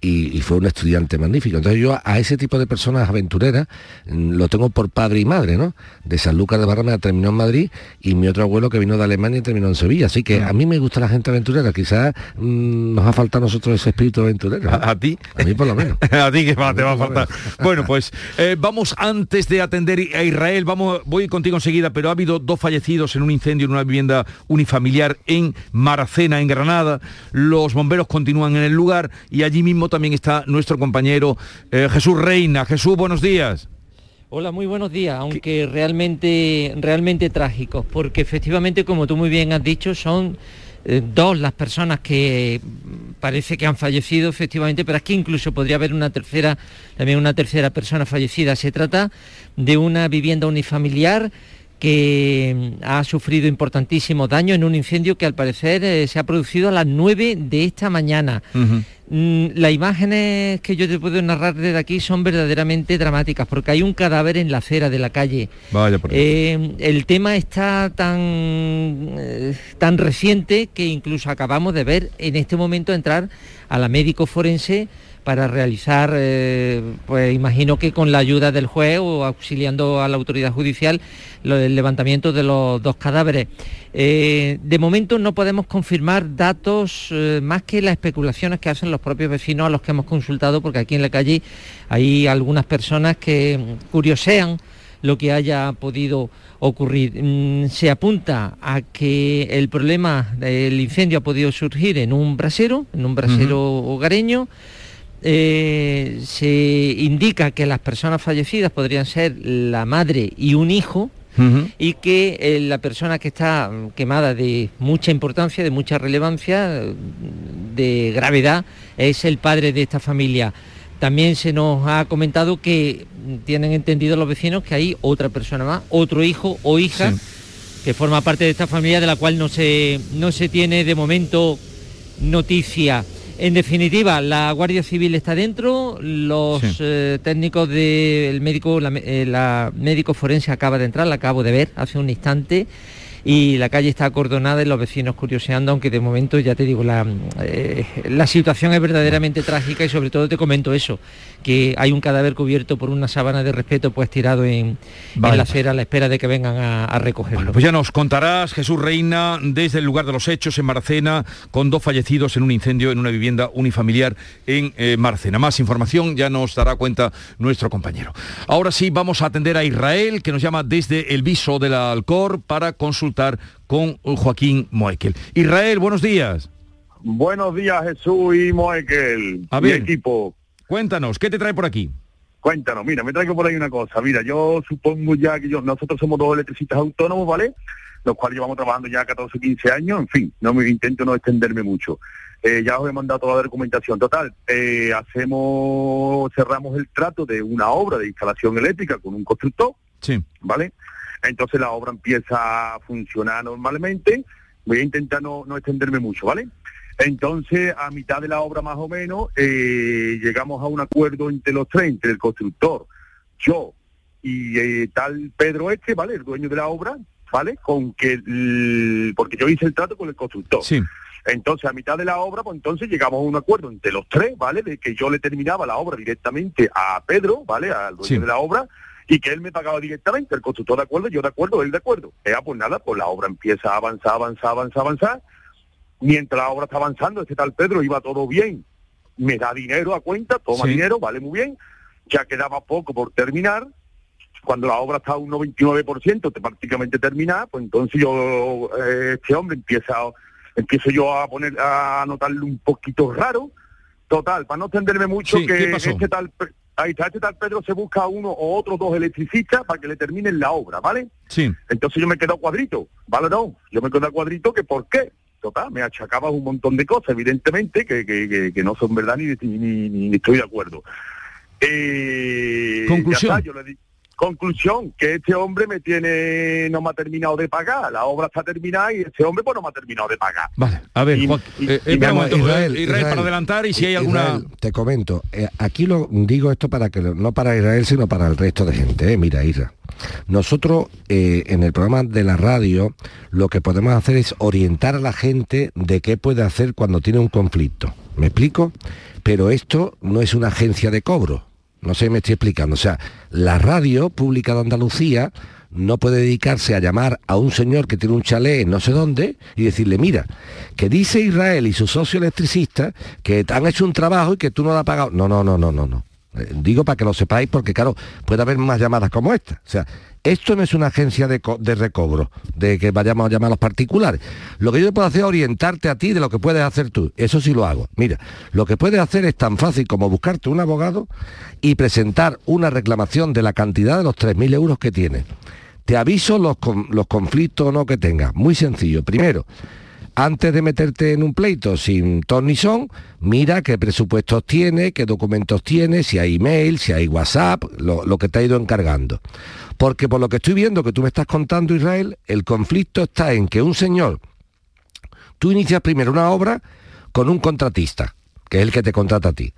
Y, y fue un estudiante magnífico. Entonces yo a, a ese tipo de personas aventureras mm, lo tengo por padre y madre, ¿no? De Sanlúcar de Barrameda terminó en Madrid y mi otro abuelo que vino de Alemania terminó en Sevilla. Así que a mí me gusta la gente aventurera. Quizás mm, nos ha faltado a nosotros ese espíritu aventurero.
¿A, ti?
A mí por lo menos.
a ti que va, te va a faltar. Bueno, pues eh, vamos antes de atender a Israel, vamos, voy contigo enseguida, pero ha habido dos fallecidos en un incendio en una vivienda unifamiliar en Maracena, en Granada. Los bomberos continúan en el lugar y allí mismo también está nuestro compañero eh, Jesús Reina. Jesús, buenos días.
Hola, muy buenos días, aunque realmente, realmente trágicos, porque efectivamente, como tú muy bien has dicho, son eh, dos las personas que parece que han fallecido, efectivamente, pero aquí incluso podría haber una tercera, también una tercera persona fallecida. Se trata de una vivienda unifamiliar que mm, ha sufrido importantísimos daños en un incendio que al parecer eh, se ha producido a las 9 de esta mañana. Las imágenes que yo te puedo narrar desde aquí son verdaderamente dramáticas porque hay un cadáver en la acera de la calle.
Vaya por.
Eh, el tema está tan, eh, tan reciente que incluso acabamos de ver en este momento entrar a la médico forense para realizar, eh, pues imagino que con la ayuda del juez o auxiliando a la autoridad judicial, lo del levantamiento de los dos cadáveres. Eh, de momento no podemos confirmar datos eh, más que las especulaciones que hacen los propios vecinos a los que hemos consultado, porque aquí en la calle hay algunas personas que curiosean lo que haya podido ocurrir. Mm, Se apunta a que el problema del incendio ha podido surgir en un brasero, en un brasero hogareño. Eh, se indica que las personas fallecidas podrían ser la madre y un hijo, y que eh, la persona que está quemada de mucha importancia, de mucha relevancia, de gravedad, es el padre de esta familia. También se nos ha comentado que tienen entendido los vecinos que hay otra persona más, otro hijo o hija, que forma parte de esta familia de la cual no se, no se tiene de momento noticia. En definitiva, la Guardia Civil está dentro, los eh, técnicos del médico, la, eh, la médico forense acaba de entrar, la acabo de ver hace un instante y la calle está acordonada y los vecinos curioseando, aunque de momento ya te digo, la, eh, la situación es verdaderamente trágica y sobre todo te comento eso, que hay un cadáver cubierto por una sábana de respeto pues tirado en, la acera a la espera de que vengan a, a recogerlo.
Pues ya nos contarás, Jesús Reina, desde el lugar de los hechos en Marcena, con dos fallecidos en un incendio en una vivienda unifamiliar en eh, Marcena. Más información ya nos dará cuenta nuestro compañero. Ahora sí, vamos a atender a Israel, que nos llama desde el viso de la Alcor para consultar con Joaquín Moekel. Israel, buenos días.
Buenos días, Jesús y Moekel.
A
mi
ver.
equipo.
Cuéntanos, ¿qué te trae por aquí?
Cuéntanos, mira, me traigo por ahí una cosa. Mira, yo supongo ya que yo, nosotros somos dos electricistas autónomos, ¿vale? Los cuales llevamos trabajando ya 14 15 años, en fin, no me intento no extenderme mucho. Eh, ya os he mandado toda la documentación. Total, eh, hacemos, cerramos el trato de una obra de instalación eléctrica con un constructor,
Sí.
¿vale? Entonces la obra empieza a funcionar normalmente. Voy a intentar no, no extenderme mucho, ¿vale? Entonces, a mitad de la obra más o menos, eh, llegamos a un acuerdo entre los tres, entre el constructor, yo y eh, tal Pedro Este, ¿vale? El dueño de la obra, ¿vale? Con que, el- porque yo hice el trato con el constructor.
Sí.
Entonces, a mitad de la obra, pues entonces llegamos a un acuerdo entre los tres, ¿vale? De que yo le terminaba la obra directamente a Pedro, ¿vale? Al dueño
Sí.
de la obra, y que él me pagaba directamente, el constructor de acuerdo, yo de acuerdo, él de acuerdo. Ah, pues nada, pues la obra empieza a avanzar, avanzar, avanzar, avanzar. Mientras la obra está avanzando, este tal Pedro iba todo bien. Me da dinero a cuenta, toma
Sí.
dinero, vale muy bien. Ya quedaba poco por terminar. Cuando la obra está a un 99%, te- prácticamente terminada, pues entonces yo, eh, este hombre empieza, empiezo yo a poner, a notarle un poquito raro. Total, para no extenderme mucho,
Sí,
que este tal, ahí está, este tal Pedro se busca a uno o otros dos electricistas para que le terminen la obra, ¿vale?
Sí.
Entonces yo me quedo cuadrito, ¿vale? No, yo me quedo cuadrito que ¿por qué? Total, me achacaba un montón de cosas, evidentemente, que, que, que- que no son verdad ni, ni, ni- ni estoy de acuerdo. Eh,
Conclusión.
está, yo le di- conclusión, que este hombre me tiene, no me ha terminado de pagar, la obra está terminada y este hombre pues no me ha terminado de pagar.
Vale, a ver,
Y-
Joaquín,
y-
eh,
y vamos,
Israel,
eh, Israel,
Israel.
para adelantar y si hay alguna...
Israel, te comento, eh, aquí lo digo esto para que lo- no para Israel, sino para el resto de gente. eh. Mira, Isra, nosotros eh, en el programa de la radio lo que podemos hacer es orientar a la gente de qué puede hacer cuando tiene un conflicto. ¿Me explico? Pero esto no es una agencia de cobro. No sé si me estoy explicando. O sea, la radio pública de Andalucía no puede dedicarse a llamar a un señor que tiene un chalet en no sé dónde y decirle, mira, que dice Israel y su socio electricista que han hecho un trabajo y que tú no lo has pagado. No, no, no, no, no, no. Eh, Digo para que lo sepáis porque, claro, puede haber más llamadas como esta. O sea, esto no es una agencia de, de recobro, de que vayamos a llamar a los particulares. Lo que yo puedo hacer es orientarte a ti de lo que puedes hacer tú. Eso sí lo hago. Mira, lo que puedes hacer es tan fácil como buscarte un abogado y presentar una reclamación de la cantidad de los 3.000 euros que tienes. Te aviso los, los conflictos o no que tengas. Muy sencillo. Primero, antes de meterte en un pleito sin ton ni son, mira qué presupuestos tiene, qué documentos tiene, si hay email, si hay WhatsApp, lo, lo que te ha ido encargando. Porque por lo que estoy viendo que tú me estás contando, Israel, el conflicto está en que un señor, tú inicias primero una obra con un contratista, que es el que te contrata a ti.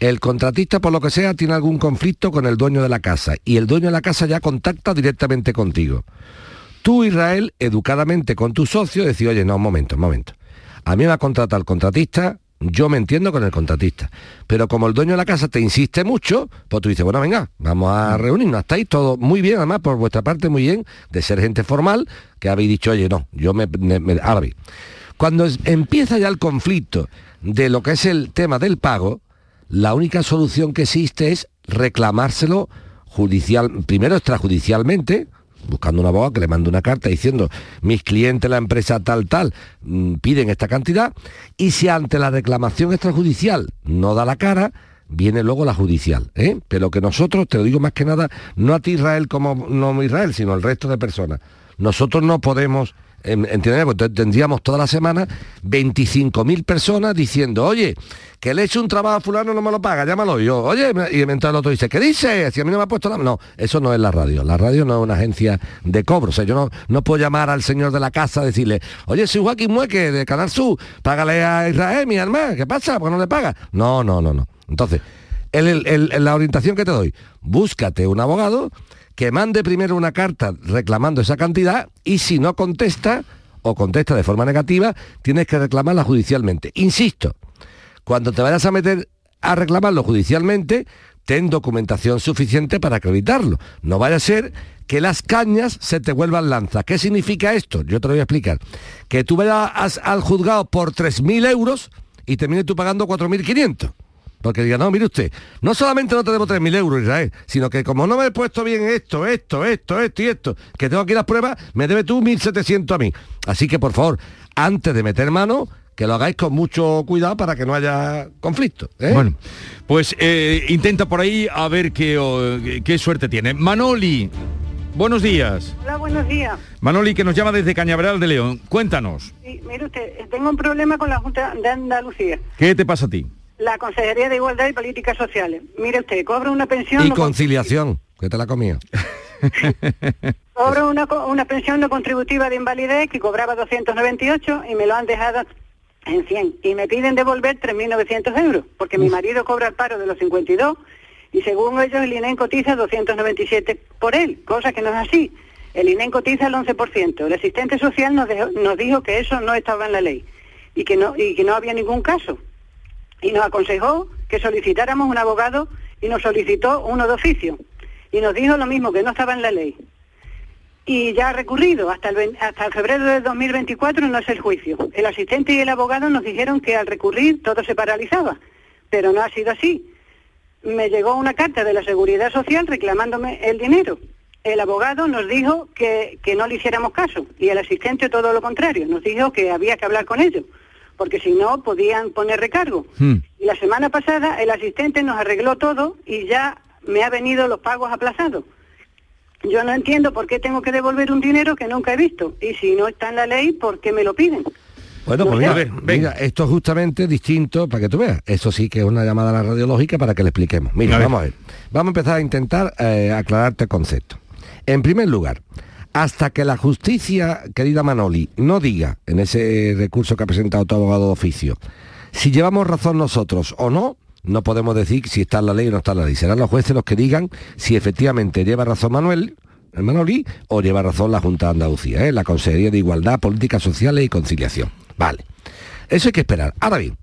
El contratista, por lo que sea, tiene algún conflicto con el dueño de la casa y el dueño de la casa ya contacta directamente contigo. Tú, Israel, educadamente con tu socio, decís, oye, no, un momento, un momento. A mí me ha contratado el contratista, yo me entiendo con el contratista. Pero como el dueño de la casa te insiste mucho, pues tú dices, bueno, venga, vamos a reunirnos. Estáis todo muy bien, además, por vuestra parte, muy bien, de ser gente formal, que habéis dicho, oye, no, yo me... me- me- ahora bien, cuando es- empieza ya el conflicto de lo que es el tema del pago, la única solución que existe es reclamárselo judicial, primero extrajudicialmente, buscando un abogado que le mande una carta diciendo mis clientes, la empresa tal, tal, mm, piden esta cantidad, y si ante la reclamación extrajudicial no da la cara, viene luego la judicial. ¿eh? Pero que nosotros, te lo digo más que nada, no a ti Israel como no Israel, sino al resto de personas, nosotros no podemos en- ¿entiendes? Pues tendríamos toda la semana 25.000 personas diciendo, oye, que le he hecho un trabajo a fulano, no me lo paga, llámalo. Yo, oye, y mientras el otro dice, ¿qué dice? Si a mí no me ha puesto nada. No, eso no es la radio. La radio no es una agencia de cobro. O sea, yo no, no puedo llamar al señor de la casa a decirle, oye, soy Joaquín Mueque de Canal Sur, págale a Israel, mi hermano, ¿qué pasa? ¿Por qué no le paga? No, no, no, no. Entonces, la orientación que te doy, búscate un abogado que mande primero una carta reclamando esa cantidad y si no contesta o contesta de forma negativa, tienes que reclamarla judicialmente. Insisto, cuando te vayas a meter a reclamarlo judicialmente, ten documentación suficiente para acreditarlo. No vaya a ser que las cañas se te vuelvan lanzas. ¿Qué significa esto? Yo te lo voy a explicar. Que tú vayas al juzgado por 3.000 euros y termines tú pagando 4.500. Porque diga, no, mire usted, no solamente no te debo 3.000 euros, Israel, sino que como no me he puesto bien esto, esto, esto, esto y esto, que tengo aquí las pruebas, me debe tú 1.700 a mí. Así que, por favor, antes de meter mano, que lo hagáis con mucho cuidado para que no haya conflicto. ¿eh?
Bueno, pues eh, intenta por ahí a ver qué, qué suerte tiene. Manoli, buenos días.
Hola, buenos días.
Manoli, que nos llama desde Cañaveral de León. Cuéntanos,
Sí, mire usted, tengo un problema con la Junta de Andalucía,
¿qué te pasa a ti?
La Consejería de Igualdad y Políticas Sociales. Mire usted, cobra una pensión...
y
no
conciliación, que te la comía.
Cobro una, una pensión no contributiva de invalidez que cobraba 298 y me lo han dejado en 100. Y me piden devolver 3.900 euros, porque mi marido cobra el paro de los 52 y según ellos el INEN cotiza 297 por él, cosa que no es así. El INEN cotiza el 11%. El asistente social nos, dejó- nos dijo que eso no estaba en la ley y que no, y que no había ningún caso. Y nos aconsejó que solicitáramos un abogado y nos solicitó uno de oficio. Y nos dijo lo mismo, que no estaba en la ley y ya ha recurrido. Hasta el, hasta el febrero de 2024 no es el juicio. El asistente y el abogado nos dijeron que al recurrir todo se paralizaba, pero no ha sido así. Me llegó una carta de la Seguridad Social reclamándome el dinero. El abogado nos dijo que, que no le hiciéramos caso y el asistente todo lo contrario. Nos dijo que había que hablar con ellos, porque si no podían poner recargo. Y la semana pasada el asistente nos arregló todo y ya me ha venido los pagos aplazados. Yo no entiendo por qué tengo que devolver un dinero que nunca he visto. Y si no está en la ley, ¿por qué me lo piden?
Bueno, pues mira, mira, esto es justamente distinto para que tú veas. Eso sí que es una llamada a la radiológica para que le expliquemos. Mira,
A
vamos a ver. Vamos a empezar a intentar eh, aclararte el concepto. En primer lugar, hasta que la justicia, querida Manoli, no diga en ese recurso que ha presentado tu abogado de oficio, si llevamos razón nosotros o no, no podemos decir si está en la ley o no está en la ley. Serán los jueces los que digan si efectivamente lleva razón Manuel, el Manolí, o lleva razón la Junta de Andalucía, ¿eh? la Consejería de Igualdad, Políticas Sociales y Conciliación. Vale. Eso hay que esperar. Ahora bien,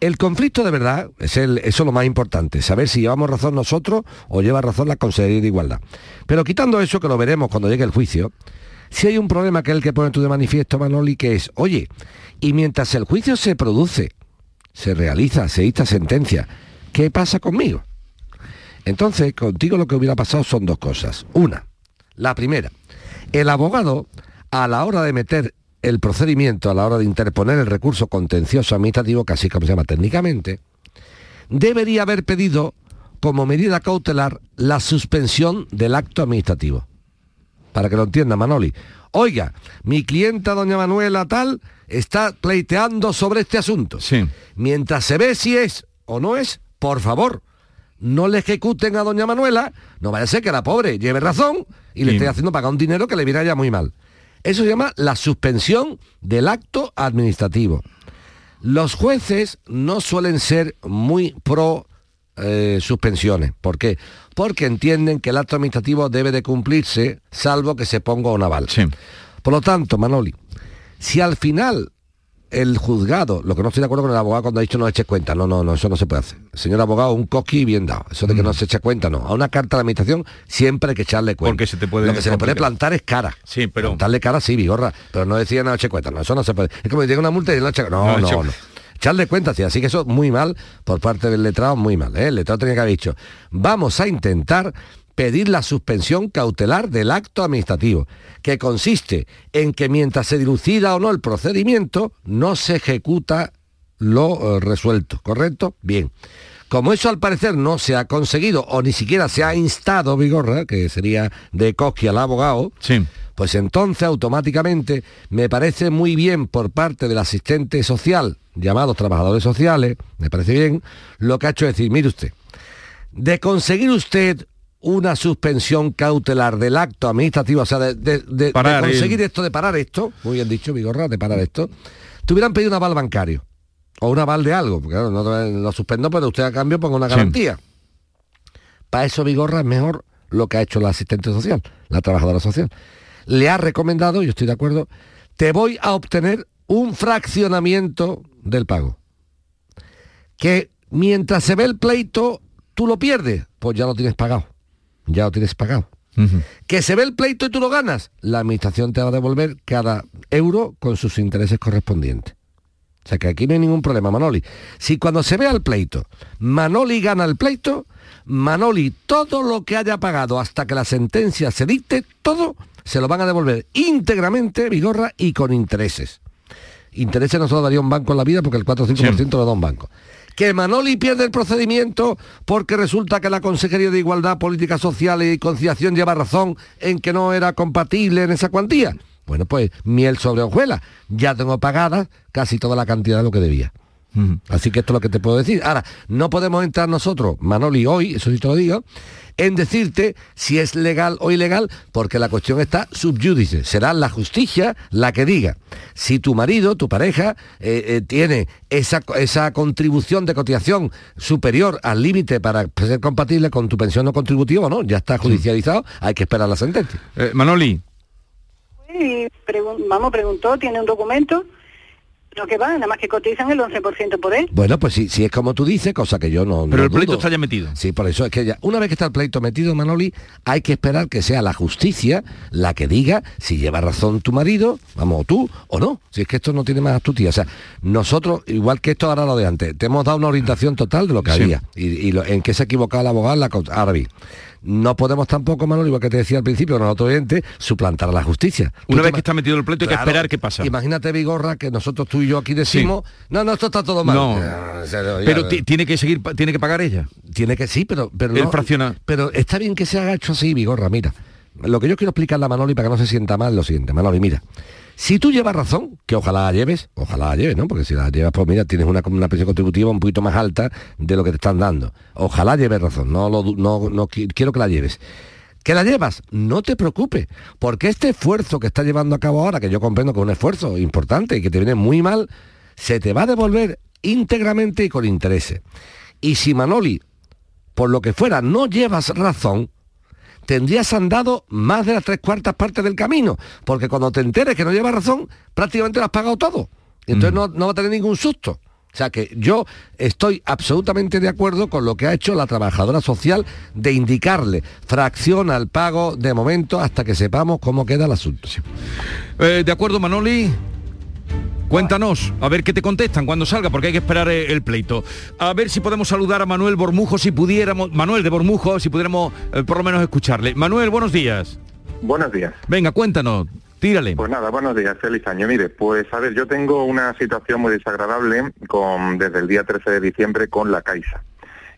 el conflicto de verdad es el, eso es lo más importante, saber si llevamos razón nosotros o lleva razón la Consejería de Igualdad. Pero quitando eso, que lo veremos cuando llegue el juicio, si hay un problema que es el que pone tú de manifiesto, Manoli, que es, oye, y mientras el juicio se produce, se realiza, se dicta sentencia, ¿qué pasa conmigo? Entonces, contigo lo que hubiera pasado son dos cosas. Una, la primera, el abogado, a la hora de meter el procedimiento, a la hora de interponer el recurso contencioso administrativo, que así como se llama técnicamente, debería haber pedido como medida cautelar la suspensión del acto administrativo. Para que lo entienda Manoli. Oiga, mi clienta doña Manuela tal está pleiteando sobre este asunto. Mientras se ve si es o no es, por favor, no le ejecuten a doña Manuela, no vaya a ser que la pobre lleve razón y le
Sí.
esté haciendo pagar un dinero que le viene ya muy mal. Eso se llama la suspensión del acto administrativo. Los jueces no suelen ser muy pro eh, suspensiones. ¿Por qué? Porque entienden que el acto administrativo debe de cumplirse salvo que se ponga un aval. Por lo tanto, Manoli, si al final el juzgado, lo que no estoy de acuerdo con el abogado cuando ha dicho no eche cuenta, no, no, no, eso no se puede hacer. Señor abogado, un coqui bien dado. Eso de que no se eche cuenta, no. A una carta de administración siempre hay que echarle cuenta.
Porque se te puede
Lo que se le puede plantar es cara.
Sí, pero...
Plantarle cara sí, vigorra, pero no decía no eche cuenta, no, eso no se puede. Es como si llega una multa y no eche No,
No,
no,
eche-
no. Echarle cuenta, sí, así que eso muy mal por parte del letrado, muy mal. ¿eh? El letrado tenía que haber dicho, vamos a intentar pedir la suspensión cautelar del acto administrativo, que consiste en que mientras se dilucida o no el procedimiento, no se ejecuta lo eh, resuelto, ¿correcto? Bien. Como eso al parecer no se ha conseguido o ni siquiera se ha instado Vigorra, que sería de Cosqui al abogado, pues entonces automáticamente me parece muy bien por parte del asistente social, llamados trabajadores sociales, me parece bien, lo que ha hecho es decir, mire usted, de conseguir usted una suspensión cautelar del acto administrativo, o sea, de, de- de- de
Parar el-
conseguir esto, de parar esto, muy bien dicho, Vigorra, de parar esto, te hubieran pedido un aval bancario o un aval de algo, porque claro, no lo suspendo, pero usted a cambio ponga una
Sí.
garantía. Para eso Vigorra es mejor lo que ha hecho la asistente social, la trabajadora social. Le ha recomendado, yo estoy de acuerdo, te voy a obtener un fraccionamiento del pago. Que mientras se ve el pleito, tú lo pierdes, pues ya lo tienes pagado. Ya lo tienes pagado. Que se ve el pleito y tú lo ganas, la administración te va a devolver cada euro con sus intereses correspondientes. O sea que aquí no hay ningún problema, Manoli. Si cuando se vea el pleito, Manoli gana el pleito, Manoli todo lo que haya pagado hasta que la sentencia se dicte, todo se lo van a devolver íntegramente, Vigorra, y con intereses. Intereses no se lo daría un banco en la vida porque el 4 o 5% lo da un banco. Que Manoli pierde el procedimiento porque resulta que la Consejería de Igualdad, Políticas Sociales y Conciliación lleva razón en que no era compatible en esa cuantía. Bueno, pues miel sobre hojuelas. Ya tengo pagada casi toda la cantidad de lo que debía. Así que esto es lo que te puedo decir. Ahora, no podemos entrar nosotros, Manoli, hoy, eso sí te lo digo, en decirte si es legal o ilegal, porque la cuestión está subyúdice. Será la justicia la que diga si tu marido, tu pareja, eh, eh, tiene esa, esa contribución de cotización superior al límite para ser compatible con tu pensión no contributiva o no. Ya está judicializado, hay que esperar la sentencia.
Eh, Manoli,
pregun- vamos, preguntó, tiene un documento, lo que va, nada más que cotizan el 11% por él.
Bueno, pues si, si es como tú dices, cosa que yo no...
Pero
no
el pleito
dudo.
está ya metido.
Sí, por eso es que ya, una vez que está el pleito metido, Manoli, hay que esperar que sea la justicia la que diga si lleva razón tu marido, vamos, o tú, o no. Si es que esto no tiene más astucia. O sea, nosotros, igual que esto ahora lo de antes, te hemos dado una orientación total de lo que
Sí.
había. Y, y lo- en qué se ha equivocado el abogado, la, causa. No podemos tampoco, Manoli, igual que te decía al principio, nosotros oyentes, suplantar a la justicia.
Una vez que está metido el pleito hay que
Claro,
esperar qué pasa.
Imagínate, Vigorra, que nosotros tú y yo aquí decimos, no, no, esto está todo mal.
No.
Ya, en serio, ya,
pero ti- tiene que seguir, tiene que pagar ella.
tiene que sí, pero pero
El
no- Pero está bien que se haga hecho así, Vigorra, mira. Lo que yo quiero explicarle a Manoli para que no se sienta mal lo siguiente, Manoli, mira. Si tú llevas razón, que ojalá la lleves, ojalá la lleves, ¿no? Porque si la llevas, pues mira, tienes una, una pensión contributiva un poquito más alta de lo que te están dando. Ojalá lleves razón, no, lo no, no qui- quiero que la lleves. ¿Que la llevas? No te preocupes, porque este esfuerzo que está llevando a cabo ahora, que yo comprendo que es un esfuerzo importante y que te viene muy mal, se te va a devolver íntegramente y con intereses. Y si Manoli, por lo que fuera, no llevas razón, tendrías andado más de las tres cuartas partes del camino, porque cuando te enteres que no llevas razón, prácticamente lo has pagado todo. Entonces no, no va a tener ningún susto. O sea que yo estoy absolutamente de acuerdo con lo que ha hecho la trabajadora social de indicarle fracción al pago de momento hasta que sepamos cómo queda el asunto.
Eh, de acuerdo, Manoli. Cuéntanos, a ver qué te contestan cuando salga, porque hay que esperar eh, el pleito. A ver si podemos saludar a Manuel Bormujo, si pudiéramos, Manuel de Bormujo, si pudiéramos eh, por lo menos escucharle. Manuel, buenos días.
Buenos días.
Venga, cuéntanos, tírale.
Pues nada, buenos días, feliz año. Mire, pues a ver, yo tengo una situación muy desagradable con, desde el día 13 de diciembre con la Caixa.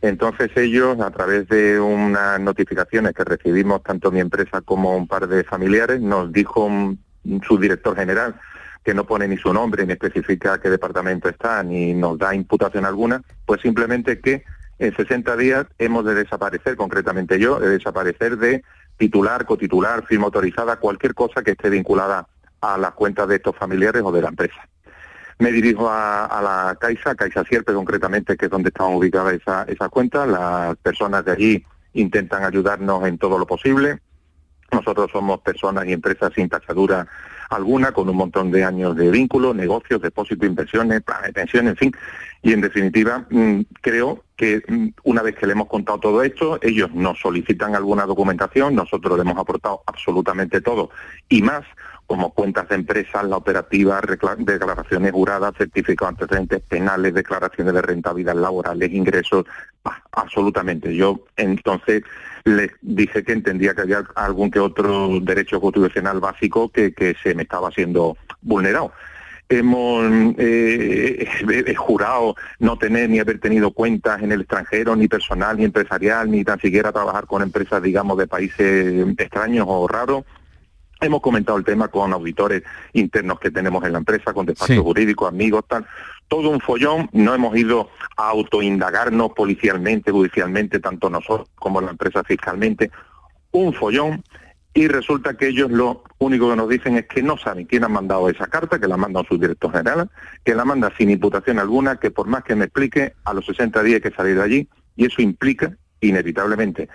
Entonces ellos, a través de unas notificaciones que recibimos tanto mi empresa como un par de familiares, nos dijo un- su director general, que no pone ni su nombre, ni especifica qué departamento está, ni nos da imputación alguna, pues simplemente que en 60 días hemos de desaparecer, concretamente yo, de desaparecer de titular, cotitular, firma autorizada, cualquier cosa que esté vinculada a las cuentas de estos familiares o de la empresa. Me dirijo a, la Caixa, Caixa Sierpe concretamente, que es donde están ubicadas esa- esas cuentas. Las personas de allí intentan ayudarnos en todo lo posible. Nosotros somos personas y empresas sin tachadura alguna, con un montón de años de vínculos, negocios, depósitos, inversiones, planes de pensión, en fin. Y en definitiva, mm, creo que mm, una vez que le hemos contado todo esto, ellos nos solicitan alguna documentación, nosotros le hemos aportado absolutamente todo y más, como cuentas de empresas, la operativa, declaraciones juradas, certificados de antecedentes penales, declaraciones de rentabilidad laborales, ingresos, absolutamente. Yo entonces les dije que entendía que había algún que otro derecho constitucional básico que, que se me estaba siendo vulnerado. hemos eh, jurado no tener ni haber tenido cuentas en el extranjero, ni personal, ni empresarial, ni tan siquiera trabajar con empresas, digamos, de países extraños o raros. Hemos comentado el tema con auditores internos que tenemos en la empresa, con despachos
Sí.
jurídicos, amigos, tal. Todo un follón, no hemos ido a autoindagarnos policialmente, judicialmente, tanto nosotros como la empresa fiscalmente. Un follón y resulta que ellos lo único que nos dicen es que no saben quién ha mandado esa carta, que la mandan sus director general, que la manda sin imputación alguna, que por más que me explique, a los 60 días hay que salir de allí y eso implica, inevitablemente,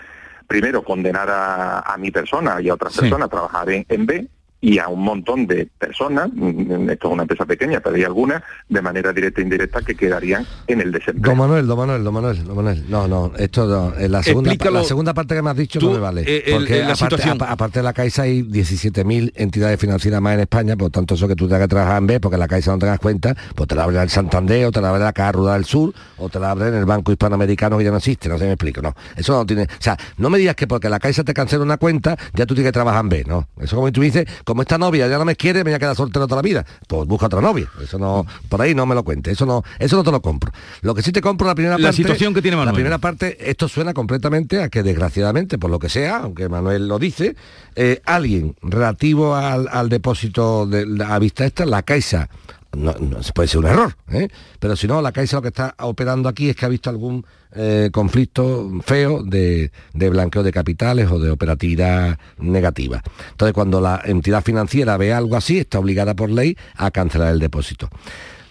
primero condenar a, a mi persona y a otras
Sí.
personas a trabajar en, en B y a un montón de personas, mm, esto es una empresa pequeña, pero hay algunas, de manera directa e indirecta, que quedarían en el desempleo.
Don Manuel, don Manuel, don Manuel, don Manuel. No, no, esto no. En la segunda,
Explícalo
la segunda parte que me has dicho
tú,
no me vale.
eh, el-
porque
la
aparte,
situación.
apa- aparte de la Caixa hay 17.000 entidades financieras más en España, por tanto eso que tú tengas que trabajar en B, porque la Caixa no tengas cuenta, pues te la abre el Santander, o te la abre la Caja Rural del Sur, o te la abre en el Banco Hispanoamericano que ya no existe, no sé si me explico, no. Eso no tiene... O sea, no me digas que porque la Caixa te cancela una cuenta, ya tú tienes que trabajar en B, no. Eso como tú dices, como esta novia ya no me quiere, me voy a quedar soltero toda la vida. Pues busca otra novia. Eso no, por ahí no me lo cuente. Eso no, eso no te lo compro. Lo que sí te compro la primera
La
parte.
situación que tiene Manuel.
La primera parte, esto suena completamente a que desgraciadamente, por lo que sea, aunque Manuel lo dice, eh, alguien relativo al, al depósito de la a vista esta, la Caixa, no, no, puede ser un error, ¿eh? pero si no, la Caixa lo que está operando aquí es que ha visto algún eh, conflicto feo de, de blanqueo de capitales o de operatividad negativa. Entonces, cuando la entidad financiera ve algo así, está obligada por ley a cancelar el depósito.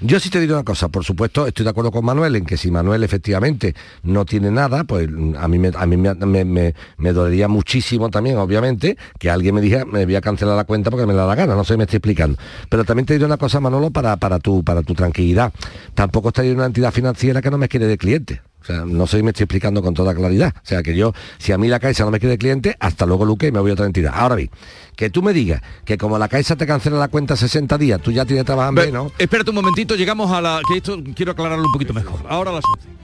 Yo sí te digo una cosa, por supuesto, estoy de acuerdo con Manuel en que si Manuel efectivamente no tiene nada, pues a mí me, a mí me, dolería muchísimo también, obviamente, que alguien me diga, me voy a cancelar la cuenta porque me da la gana, no sé me estoy explicando. Pero también te digo una cosa, Manolo, para, para, tu, para tu tranquilidad. Tampoco en una entidad financiera que no me quiere de cliente. O sea, no sé si me estoy explicando con toda claridad. O sea, que yo, si a mí la Caixa no me quiere cliente, hasta luego, Luque, y me voy a otra entidad. Ahora bien, que tú me digas que como la Caixa te cancela la cuenta 60 días, tú ya tienes trabajo en B, ¿no?
Espérate un momentito, llegamos a la... que esto quiero aclararlo un poquito mejor. Ahora a las 11.